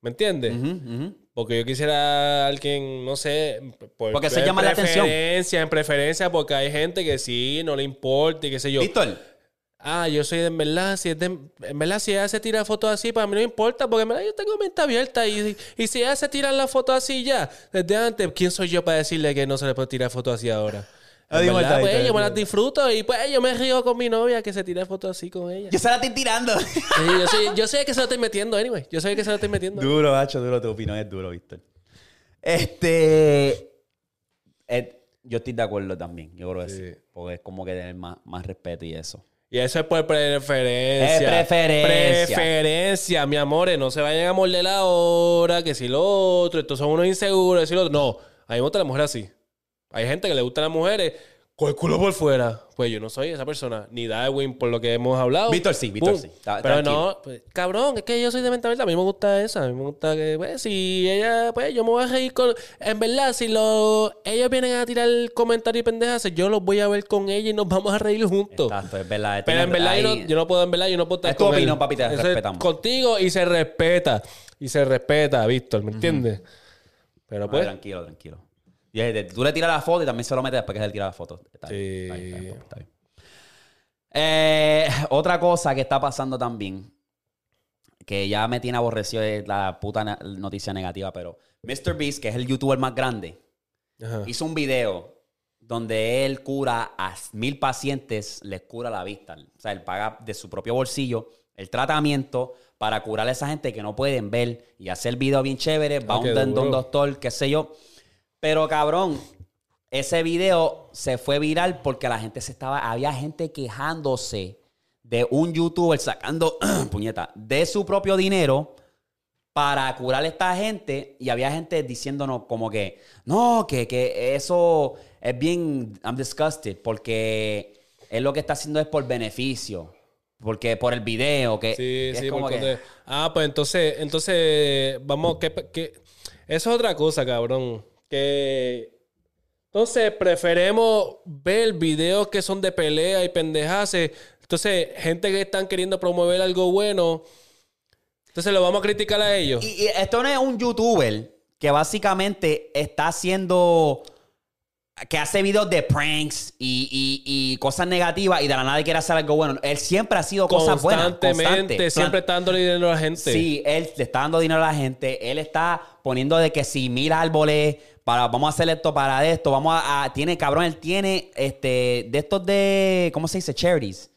¿Me entiendes? Porque yo quisiera a alguien, no sé, por, Porque se llama la atención. preferencia, En preferencia, porque hay gente que sí, no le importa y qué sé yo. Víctor, Ah, yo soy de en verdad, si es de, en verdad, si ella se tira fotos así, para mí no me importa, porque en verdad yo tengo mente abierta y, y si ella se tira la foto así ya, desde antes, ¿quién soy yo para decirle que no se le puede tirar fotos así ahora? Ah, En verdad, pues yo me las disfruto y pues yo me río con mi novia que se tire fotos así con ella. yo se la estoy tirando. Sí, yo, sé, yo sé que se lo estoy metiendo, anyway. Yo sé que se lo estoy metiendo. duro, macho, duro. Tu opinión es duro, Víctor. Este. eh, yo estoy de acuerdo también. Yo creo que sí. Sí. Porque es como que tener más, más respeto y eso. Y eso es por preferencia. Es preferencia. Preferencia, mi amores. No se vayan a morder la hora, que si lo otro. Estos son unos inseguros, que si lo otro. No, a mí me gusta la mujer así. Hay gente que le gustan las mujeres con el culo por fuera. Pues yo no soy esa persona. Ni Darwin, por lo que hemos hablado. Víctor sí, Víctor Pum. sí. Ta- Pero tranquilo. no, pues, cabrón, es que yo soy de mente abierta. A mí me gusta esa. A mí me gusta que, pues, si ella, pues, yo me voy a reír con. En verdad, si lo, ellos vienen a tirar comentarios y pendejas, yo los voy a ver con ella y nos vamos a reír juntos. Exacto, es verdad. Pero en verdad yo no, ahí- yo no puedo, en verdad yo no puedo estar Es tu con él. opinión, papi, te Eso es respetamos. Contigo y se respeta. Y se respeta, Víctor, ¿me entiendes? Pero pues... tranquilo, tranquilo. Y es de- tú le tiras la foto y también se lo metes después que él tira la foto. Está Sí. bien, está bien, está bien, está bien. Eh, otra cosa que está pasando también, que ya me tiene aborrecido es la puta noticia negativa, pero Mr. Beast, que es el youtuber más grande, Ajá. hizo un video donde él cura a mil pacientes, les cura la vista. O sea, él paga de su propio bolsillo el tratamiento para curar a esa gente que no pueden ver y hacer el video bien chévere, va Ah, a un, doctor, qué sé yo. Pero cabrón, ese video se fue viral porque la gente se estaba, había gente quejándose de un youtuber sacando, puñeta, de su propio dinero para curar a esta gente y había gente diciéndonos como que no, que, que eso es bien, I'm disgusted porque él lo que está haciendo es por beneficio, porque por el video, que Sí, sí, como por que- Ah, pues entonces, entonces, vamos, que, que eso es otra cosa, cabrón. Que entonces preferemos ver videos que son de pelea y pendejaces. Entonces, gente que están queriendo promover algo bueno. Entonces lo vamos a criticar a ellos. Y, y esto no es un youtuber que básicamente está haciendo. que hace videos de pranks y, y- y cosas negativas y de la nada quiere hacer algo bueno. Él siempre ha sido cosas buenas. Constantemente, constante. siempre está dándole dinero a la gente. Sí, él le está dando dinero a la gente. Él está poniendo de que si mil árboles, para, vamos a hacer esto para esto, vamos a, a- tiene, cabrón, él tiene este, de estos de, ¿cómo se dice? Charities.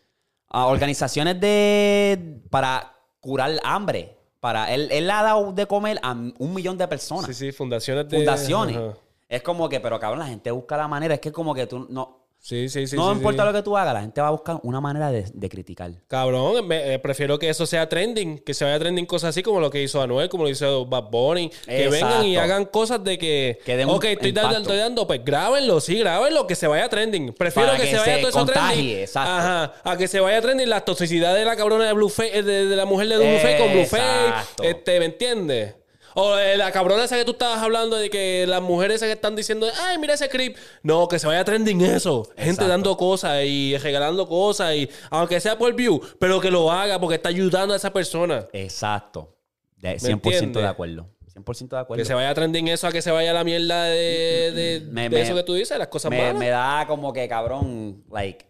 Ah, organizaciones de, para curar hambre. Para, él, él le ha dado de comer a un millón de personas. Sí, sí, fundaciones de... fundaciones. Ajá. Es como que, pero cabrón, la gente busca la manera. Es que como que tú no... Sí, sí, sí. no sí, importa sí. lo que tú hagas, la gente va a buscar una manera de, de criticar. Cabrón, me- eh, prefiero que eso sea trending, que se vaya trending cosas así como lo que hizo Anuel, como lo hizo Bad Bunny, que Exacto. vengan y hagan cosas de que, Que den un ok, estoy dando, estoy dando, pues grábenlo, sí, grábenlo, que se vaya trending. Prefiero que, que se vaya se todo eso trending. exacto. Ajá, a que se vaya trending la toxicidad de la cabrona de Blueface, eh, de, de la mujer de Blueface con Blueface, este, ¿me entiendes? O eh, la cabrona esa que tú estabas hablando de que las mujeres esas que están diciendo, ay, mira ese clip. No, que se vaya trending eso. Gente Exacto. dando cosas y regalando cosas y aunque sea por view, pero que lo haga porque está ayudando a esa persona. Exacto. De 100% entiendes? de acuerdo. 100% de acuerdo. Que se vaya trending eso a que se vaya la mierda de, de, Me- de me- eso que tú dices, las cosas me, malas. me da como que, cabrón, like,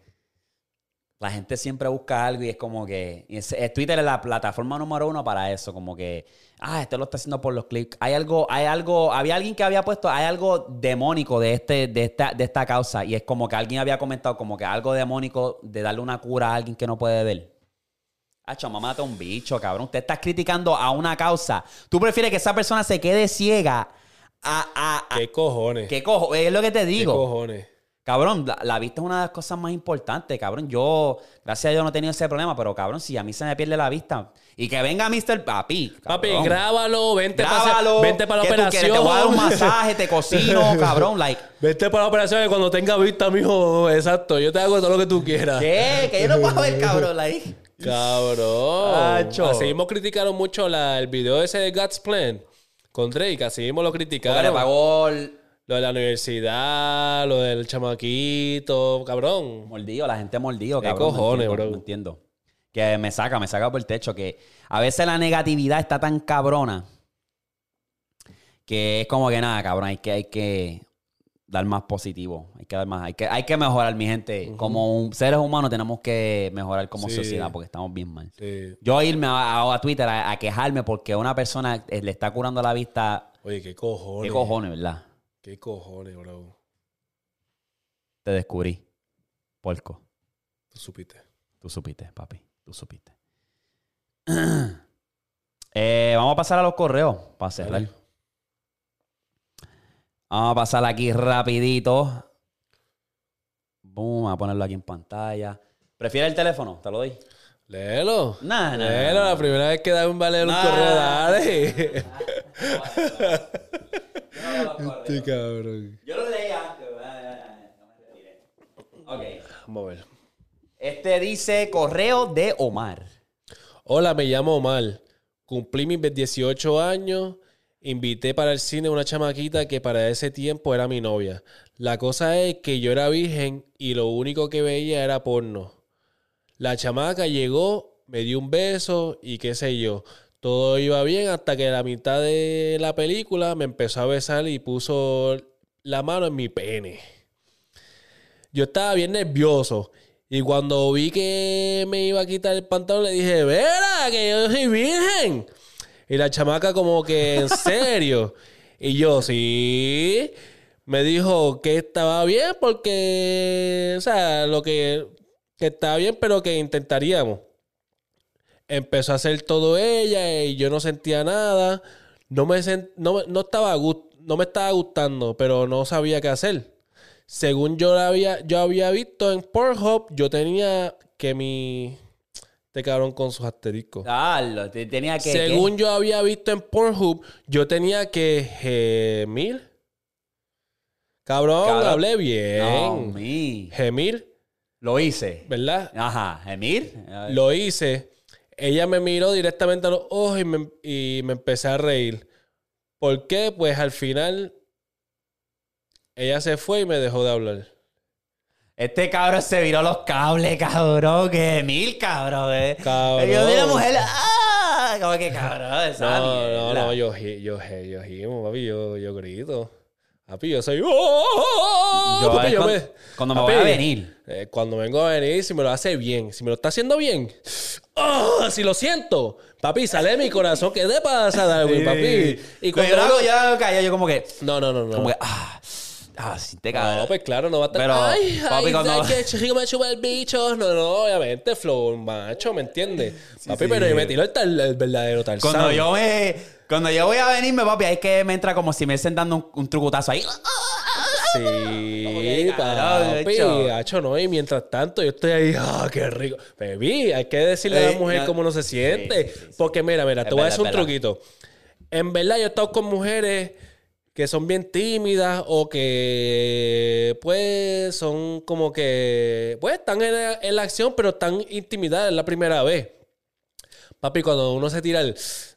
la gente siempre busca algo y es como que, es- es Twitter es la plataforma número uno para eso, como que, ah, este lo está haciendo por los clics. Hay algo, hay algo, había alguien que había puesto, hay algo demónico de este, de esta, de esta causa y es como que alguien había comentado como que algo demónico de darle una cura a alguien que no puede ver. Hacho, mamá, mata un bicho, cabrón. Usted está criticando a una causa. Tú prefieres que esa persona se quede ciega a... a, a- ¿Qué cojones? ¿Qué cojo? Es lo que te ¿Qué digo. cojones? Cabrón, la, la vista es una de las cosas más importantes, cabrón. Yo, gracias a Dios, no he tenido ese problema, pero cabrón, si a mí se me pierde la vista y que venga Mr. Papi, Papi, grábalo, vente para vente para la ¿qué tú operación. Te voy a dar un masaje, te cocino, cabrón, like, Vente para la operación y cuando tenga vista, mijo, exacto, yo te hago todo lo que tú quieras. ¿qué? Que yo no puedo ver, cabrón, like. Cabrón. Así mismo criticaron mucho la- el video ese de God's Plan con Drake. Así mismo lo Porque le criticaron. pagó el- Lo de la universidad, lo del chamaquito, cabrón. Mordido, la gente mordido, ¿Qué cabrón. no cojones, entiendo, bro? no entiendo. Que me saca, me saca por el techo. Que a veces la negatividad está tan cabrona que es como que nada, cabrón. Hay que, hay que dar más positivo. Hay que dar más. Hay que, hay que mejorar, mi gente. Como un- seres humanos tenemos que mejorar como Sí. sociedad porque estamos bien mal. Sí. Yo irme a, a- a Twitter a, a quejarme porque una persona eh, le está curando la vista. Oye, qué cojones. ¿Qué cojones, verdad? Qué cojones, bro. Te descubrí. Porco. Tú supiste. Tú supiste, papi. Tú supiste. Eh, vamos a pasar a los correos para cerrar. Dale. Vamos a pasar aquí rapidito. Boom, a ponerlo aquí en pantalla. ¿Prefiere el teléfono? Te lo doy. Léelo. Nah, nah, Léelo, nah. la primera vez que da un valer un correo, dale. Este cabrón. Yo lo leí antes. No me retiré. Ok. Vamos a ver. Este dice correo de Omar. Hola, me llamo Omar. Cumplí mis 18 años. Invité para el cine a una chamaquita que para ese tiempo era mi novia. La cosa es que yo era virgen y lo único que veía era porno. La chamaca llegó, me dio un beso y qué sé yo. Todo iba bien hasta que la mitad de la película me empezó a besar y puso la mano en mi pene. Yo estaba bien nervioso. Y cuando vi que me iba a quitar el pantalón, le dije, ¡Vera, que yo soy virgen! Y la chamaca como que, ¿en serio? Y yo, sí. Me dijo que estaba bien porque, o sea, lo que, que estaba bien, pero que intentaríamos. Empezó a hacer todo ella y yo no sentía nada. No me, sent- no, no estaba no me estaba gustando, pero no sabía qué hacer. Según yo la había, yo había visto en Pornhub, yo tenía que mi... Este cabrón con sus asteriscos. Dale, te- tenía que. Según yo había visto en Pornhub, yo tenía que gemir. Cabrón, Cabrón. hablé bien. No, mi. Gemir, Lo hice. ¿verdad? Ajá, Emir. Lo hice. Ella me miró directamente a los ojos y me, y me empecé a reír. ¿Por qué? Pues al final ella se fue y me dejó de hablar. Este cabrón se viró los cables, cabrón. Que mil, cabrón, eh. Cabrón. Yo vi la mujer. ¡Ah! Como que cabrón, esa No, no, mierda. no, yo, gi- yo, gi- yo gimo, papi, yo, yo grito. Papi, yo soy... ¡Oh! Yo, Papi, yo cuando, me- cuando me Papi, voy a venir. Eh, cuando vengo a venir, si me lo hace bien, si me lo está haciendo bien, ¡oh! si lo siento, papi, sale de mi corazón, ¿qué te pasa, Darwin, papi? Y cuando yo hago, hago callado, yo como que. No, no, no, no. Como que. Ah, ah, sí, te cabrón. No, pues claro, no va a estar. Pero, ay, papi, ay, cuando- ay, que chico me chupa el bicho. No, no, obviamente, flow, macho, ¿me entiendes? papi, sí. pero yo me tiro el, tal- el verdadero tal Cuando yo me. Cuando yo voy a venirme, papi, hay que me entra como si me estén dando un, un trucutazo ahí. Sí, papi, no. Y mientras tanto, yo estoy ahí, ah, qué rico. Baby, hay que decirle a la mujer no. cómo uno se siente. Porque mira, mira, te voy a decir un truquito. En verdad, yo he estado con mujeres que son bien tímidas o que, pues, son como que, pues, están en la, en la acción, pero están intimidadas, la primera vez. Papi, cuando uno se tira el,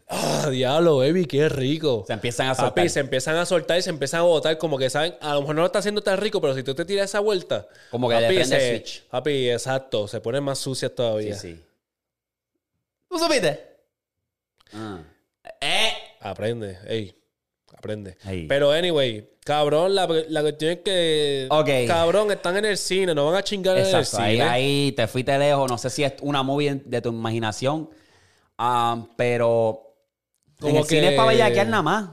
ah, diablo, baby, qué rico. Se empiezan a soltar. Papi, se empiezan a soltar y se empiezan a botar como que saben, a lo mejor no lo está haciendo tan rico, pero si tú te tiras esa vuelta, Como que le papi, el se- switch. papi, exacto, se ponen más sucias Sí, todavía. sí. ¿Tú supiste? Ah. Eh. Aprende, ey, aprende. Ey. Pero anyway, cabrón, la, la cuestión es que, Ok. cabrón, están en el cine, no van a chingar en el Exacto, ahí, cine. ahí te fuiste lejos. No sé si es una movie de tu imaginación, ah, pero en Como el cine que- es para bellaquear nada más.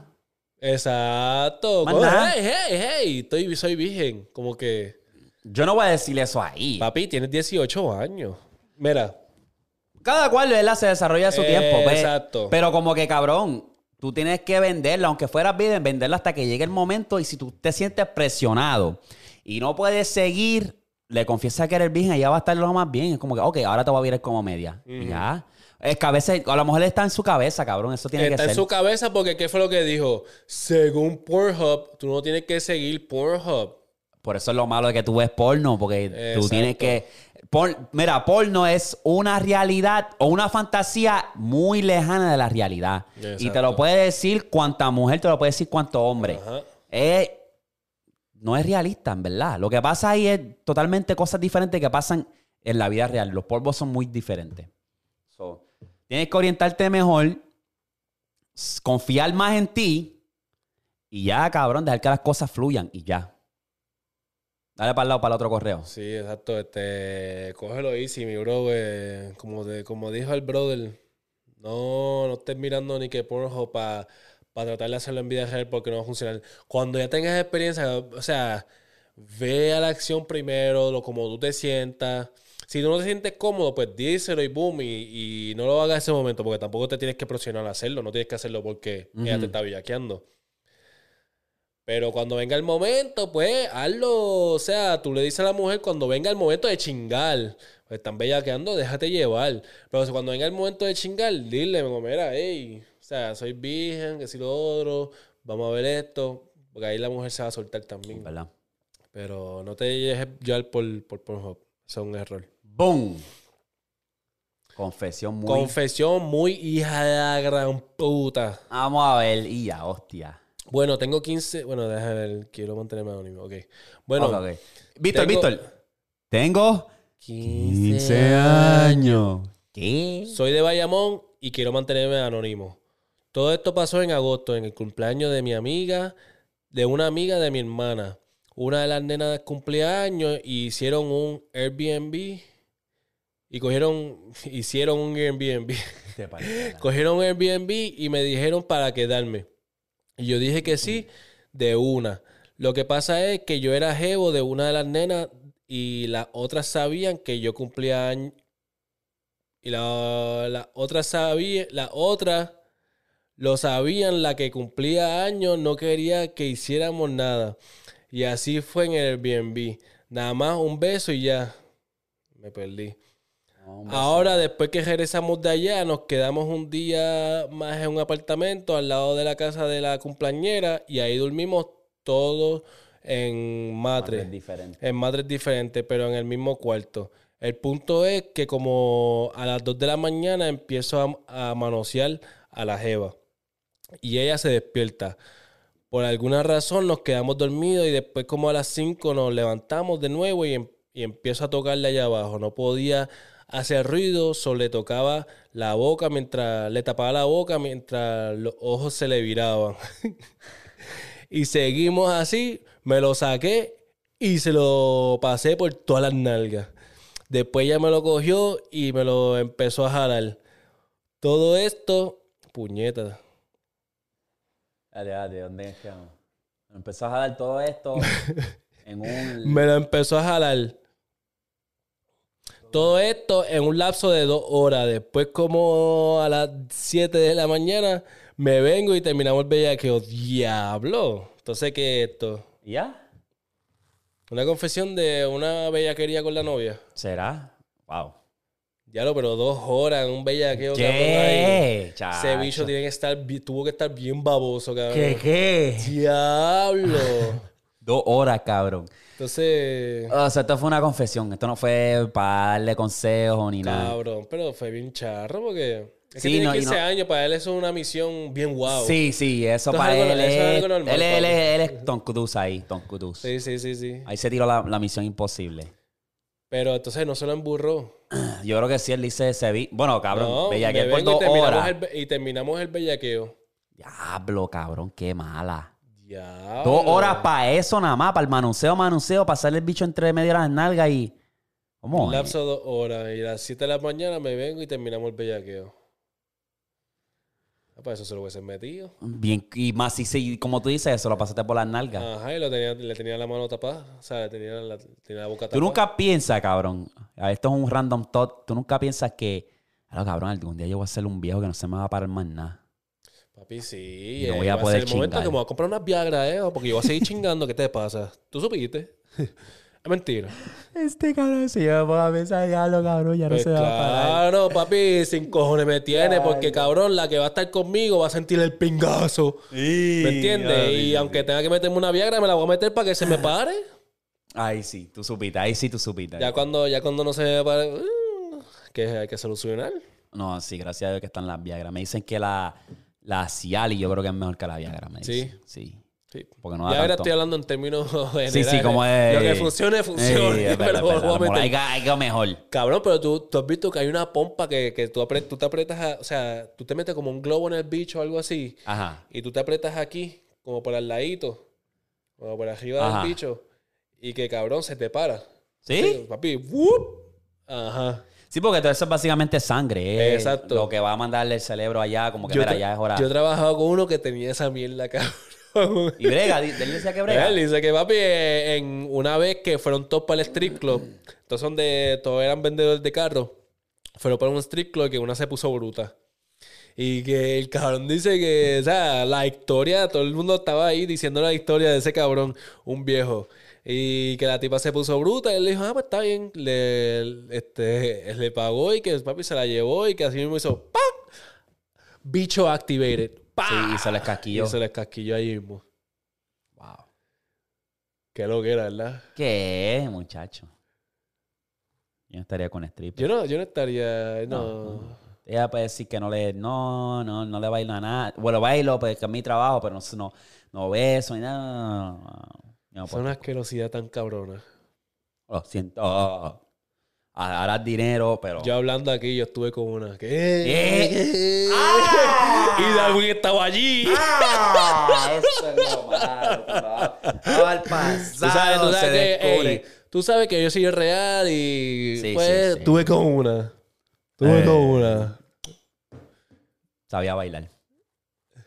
Exacto. Más nada. hey, hey, hey, estoy, soy virgen. Como que, Yo no voy a decir eso ahí. papi, tienes 18 años. Mira, Cada cual ¿verdad? se desarrolla a su Eh, tiempo. pues. exacto. Pero como que cabrón, tú tienes que venderla, aunque fueras virgen, venderla hasta que llegue el momento. Y si tú te sientes presionado y no puedes seguir, le confiesa que eres virgen y ya va a estar lo más bien. Es como que, ok, ahora te voy a virar como media. Y ya. Es que a veces, a lo mejor está en su cabeza, cabrón. Eso tiene está que en ser. su cabeza porque ¿qué fue lo que dijo? Según Pornhub, tú no tienes que seguir Pornhub. Por eso es lo malo de que tú ves porno, porque tú tienes que. por- mira, porno es una realidad o una fantasía muy lejana de la realidad. Y te lo puede decir cuánta mujer, te lo puede decir cuánto hombre. Ajá. Es no es realista, en verdad. Lo que pasa ahí es totalmente cosas diferentes que pasan en la vida real. Los polvos son muy diferentes. Tienes que orientarte mejor, confiar más en ti y ya, cabrón, dejar que las cosas fluyan y ya. Dale para el lado, para el otro correo. Sí, exacto. Este, cógelo easy, mi bro. como, de, como dijo el brother, no, no estés mirando ni que Pornhub para tratar de hacerlo en vida real porque no va a funcionar. Cuando ya tengas experiencia, o sea, ve a la acción primero, lo como tú te sientas. Si tú no te sientes cómodo, pues díselo y boom, y, y no lo hagas en ese momento, porque tampoco te tienes que presionar a hacerlo, no tienes que hacerlo porque ella Ujú. te está bellaqueando. Pero cuando venga el momento, pues hazlo. O sea, tú le dices a la mujer cuando venga el momento de chingar. Pues están bellaqueando, déjate llevar. Pero cuando venga el momento de chingar, dile, mira, hey, o sea, soy virgen, que si lo otro, vamos a ver esto. Porque ahí la mujer se va a soltar también. ¿Verdad? Pero no te dejes llevar por, por Pornhub. Eso es un error. ¡Boom! Confesión muy... Confesión muy hija de la gran puta. Vamos a ver. Y ya, hostia. Bueno, tengo 15. Bueno, déjame ver. Quiero mantenerme anónimo. Ok. Bueno. Víctor, tengo- Víctor. Tengo 15 años. ¿Qué? Soy de Bayamón y quiero mantenerme anónimo. Todo esto pasó en agosto, en el cumpleaños de mi amiga, de una amiga de mi hermana. Una de las nenas cumpleaños y hicieron un Airbnb y cogieron, hicieron un Airbnb. Te cogieron un Airbnb y me dijeron para quedarme. Y yo dije que sí, de una. Lo que pasa es que yo era jevo de una de las nenas y las otras sabían que yo cumplía años. Y la, la otra sabía, la otra lo sabían, la que cumplía años no quería que hiciéramos nada. Y así fue en el Airbnb. Nada más un beso y ya. Me perdí. Ahora, después que regresamos de allá, nos quedamos un día más en un apartamento al lado de la casa de la cumpleañera y ahí dormimos todos en matre. Es diferente. En matres diferentes, pero en el mismo cuarto. El punto es que como a las 2 de la mañana empiezo a, a manosear a la jeva. Y ella se despierta. Por alguna razón nos quedamos dormidos y después como a las 5 nos levantamos de nuevo y, em- y empiezo a tocarle allá abajo. No podía hacer ruido, solo le tocaba la boca mientras le tapaba la boca mientras los ojos se le viraban. y seguimos así, me lo saqué y se lo pasé por todas las nalgas. Después ella me lo cogió y me lo empezó a jalar. Todo esto, puñeta. Dale, dale, ¿dónde es que? Empezó a jalar todo esto en un... Me lo empezó a jalar. Todo esto en un lapso de dos horas. Después, como a las 7 de la mañana, me vengo y terminamos el bellaqueo. ¡Diablo! Entonces, ¿qué es esto? ¿Ya? Una confesión de una bellaquería con la novia. ¿Será? Wow. Diablo, pero dos horas en un bellaqueo, cabrón, ahí. ¿Qué? Ese bicho tiene que estar, tuvo que estar bien baboso, cabrón. ¿Qué, qué? ¡Diablo! Dos horas, cabrón. Entonces, O sea, esto fue una confesión. Esto no fue para darle consejos ni nada. cabrón, pero fue bien charro porque... Es Sí, que tiene no, y 15 no- años, para él eso es una misión bien guau. Sí, sí, eso para él es algo normal, él, es- él, él es Tom Cruise ahí, Tom Cruise. Sí, sí, sí, sí. Ahí se tiró la, la misión imposible. Pero entonces no se lo emburró. Yo creo que sí, él dice ese vi- Bueno, cabrón, no, que por y dos terminamos, horas. el, y terminamos el bellaqueo. Diablo, cabrón, qué mala. Dos horas para eso nada más, para el manunceo, manunceo, para hacerle el bicho entre medio de las nalgas y... ¿Cómo? Un lapso de dos horas. Y a las 7 de la mañana me vengo y terminamos el bellaqueo. Ah, para eso se lo hubiesen metido. Bien, y más si, si, como tú dices, eso lo pasaste por las nalgas. Ajá, y lo tenía, le tenía la mano tapada. O sea, le tenía la, tenía la boca tapada. Tú nunca piensas, cabrón, a esto es un random thought, tú nunca piensas que, claro, cabrón, algún día yo voy a ser un viejo que no se me va a parar más nada. Papi, sí. Y no eh, voy a va poder ser el momento chingar. que me voy a comprar unas Viagra, eh. Porque yo voy a seguir chingando. ¿Qué te pasa? ¿Tú supiste? es mentira. Este cabrón se lleva a pensar, diablo, cabrón, ya Pues claro, papi, sin cojones me tiene, porque cabrón, la que va a estar conmigo va a sentir el pingazo. ¿Me entiendes? Y aunque tenga que meterme una Viagra, me la voy a meter para que se me pare. Ahí sí, tú supiste, ahí sí tú supiste. Ya cuando, ya cuando no se me pare, uh, que hay que solucionar. No, sí, gracias a Dios que están las Viagra. Me dicen que la, la Cialis yo creo que es mejor que la Viagra, me Sí. Sí. Sí. Porque no ya da ahora tanto. estoy hablando en términos generales. Sí, sí, como es. Lo que funcione, funcione. Sí, es verdad, pero es lo voy a. Hay que, hay que mejor. Cabrón, pero tú, tú has visto que hay una pompa que, que tú, apre- tú te aprietas, a- o sea, tú te metes como un globo en el bicho o algo así, Ajá. y tú te aprietas aquí, como por el ladito, como por arriba Ajá. del bicho, y que cabrón se te para. ¿Sí? papi, ¡wup! Ajá. Sí, porque todo eso es básicamente sangre. es Exacto. Lo que va a mandarle el cerebro allá, como que Yo, mira, ya es hora. yo he trabajado con uno que tenía esa mierda, cabrón. Y brega, él decía que brega. Él dice que papi, eh, en una vez que fueron todos para el street club, todos son de, todos eran vendedores de carros, fueron para un street club que una se puso bruta. Y que el cabrón dice que, o sea, la historia, todo el mundo estaba ahí diciendo la historia de ese cabrón, un viejo. Y que la tipa se puso bruta y él le dijo, ah, pues está bien. Le, este, le pagó y que papi se la llevó y que así mismo hizo, ¡pam! Bicho activated. ¡Pam! Sí, y se les casquilló. Y se les casquilló ahí mismo. Wow. Qué lo que era, ¿verdad? ¿Qué muchacho? Yo no estaría con strip. Yo no, yo no estaría. No. Ella puede decir que no le, no, no, no le bailo a nada. Bueno, bailo, pues que es mi trabajo, pero no, no, no beso ni nada. No Es una asquerosidad tan cabrona. Lo siento. Oh. Harás dinero, pero. Yo hablando aquí, yo estuve con una. ¿Qué? ¿Qué? Y Darwin estaba allí. ¡Ah! Eso es lo malo. pero Estaba al pasado. Tú sabes, tú se sabes que, descubre. ey, tú sabes que yo soy real y Sí, pues sí, sí. tuve con una. Tuve Eh. con una. Sabía bailar.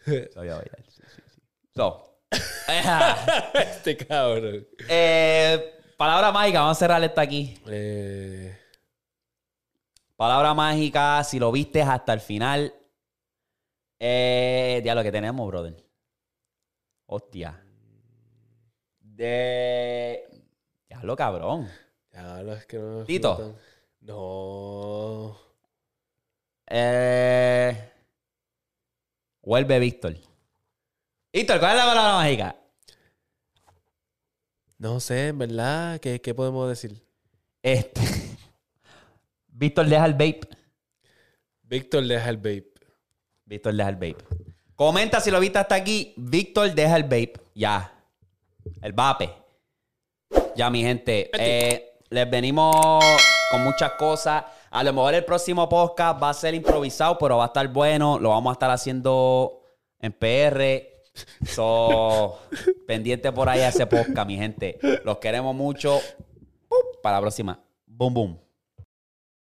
Sabía bailar. Sí, sí, sí. So. este cabrón. eh, palabra mágica. Vamos a cerrar esto aquí. Eh, Palabra mágica. Si lo viste hasta el final. Eh, lo que tenemos, brother. Hostia. De. Diablo, cabrón. ya, no, es que no Tito. No. Eh, vuelve Víctor. Víctor, ¿cuál es la palabra mágica? No sé, en verdad, ¿qué, qué podemos decir? Este. Víctor deja el vape. Víctor deja el vape. Víctor deja el vape. Comenta si lo viste hasta aquí. Víctor deja el vape. Ya. El vape. Ya, mi gente. eh, les venimos con muchas cosas. A lo mejor el próximo podcast va a ser improvisado, pero va a estar bueno. Lo vamos a estar haciendo en PR. So, pendiente por ahí a ese podcast, mi gente. Los queremos mucho. Para la próxima. Boom, boom.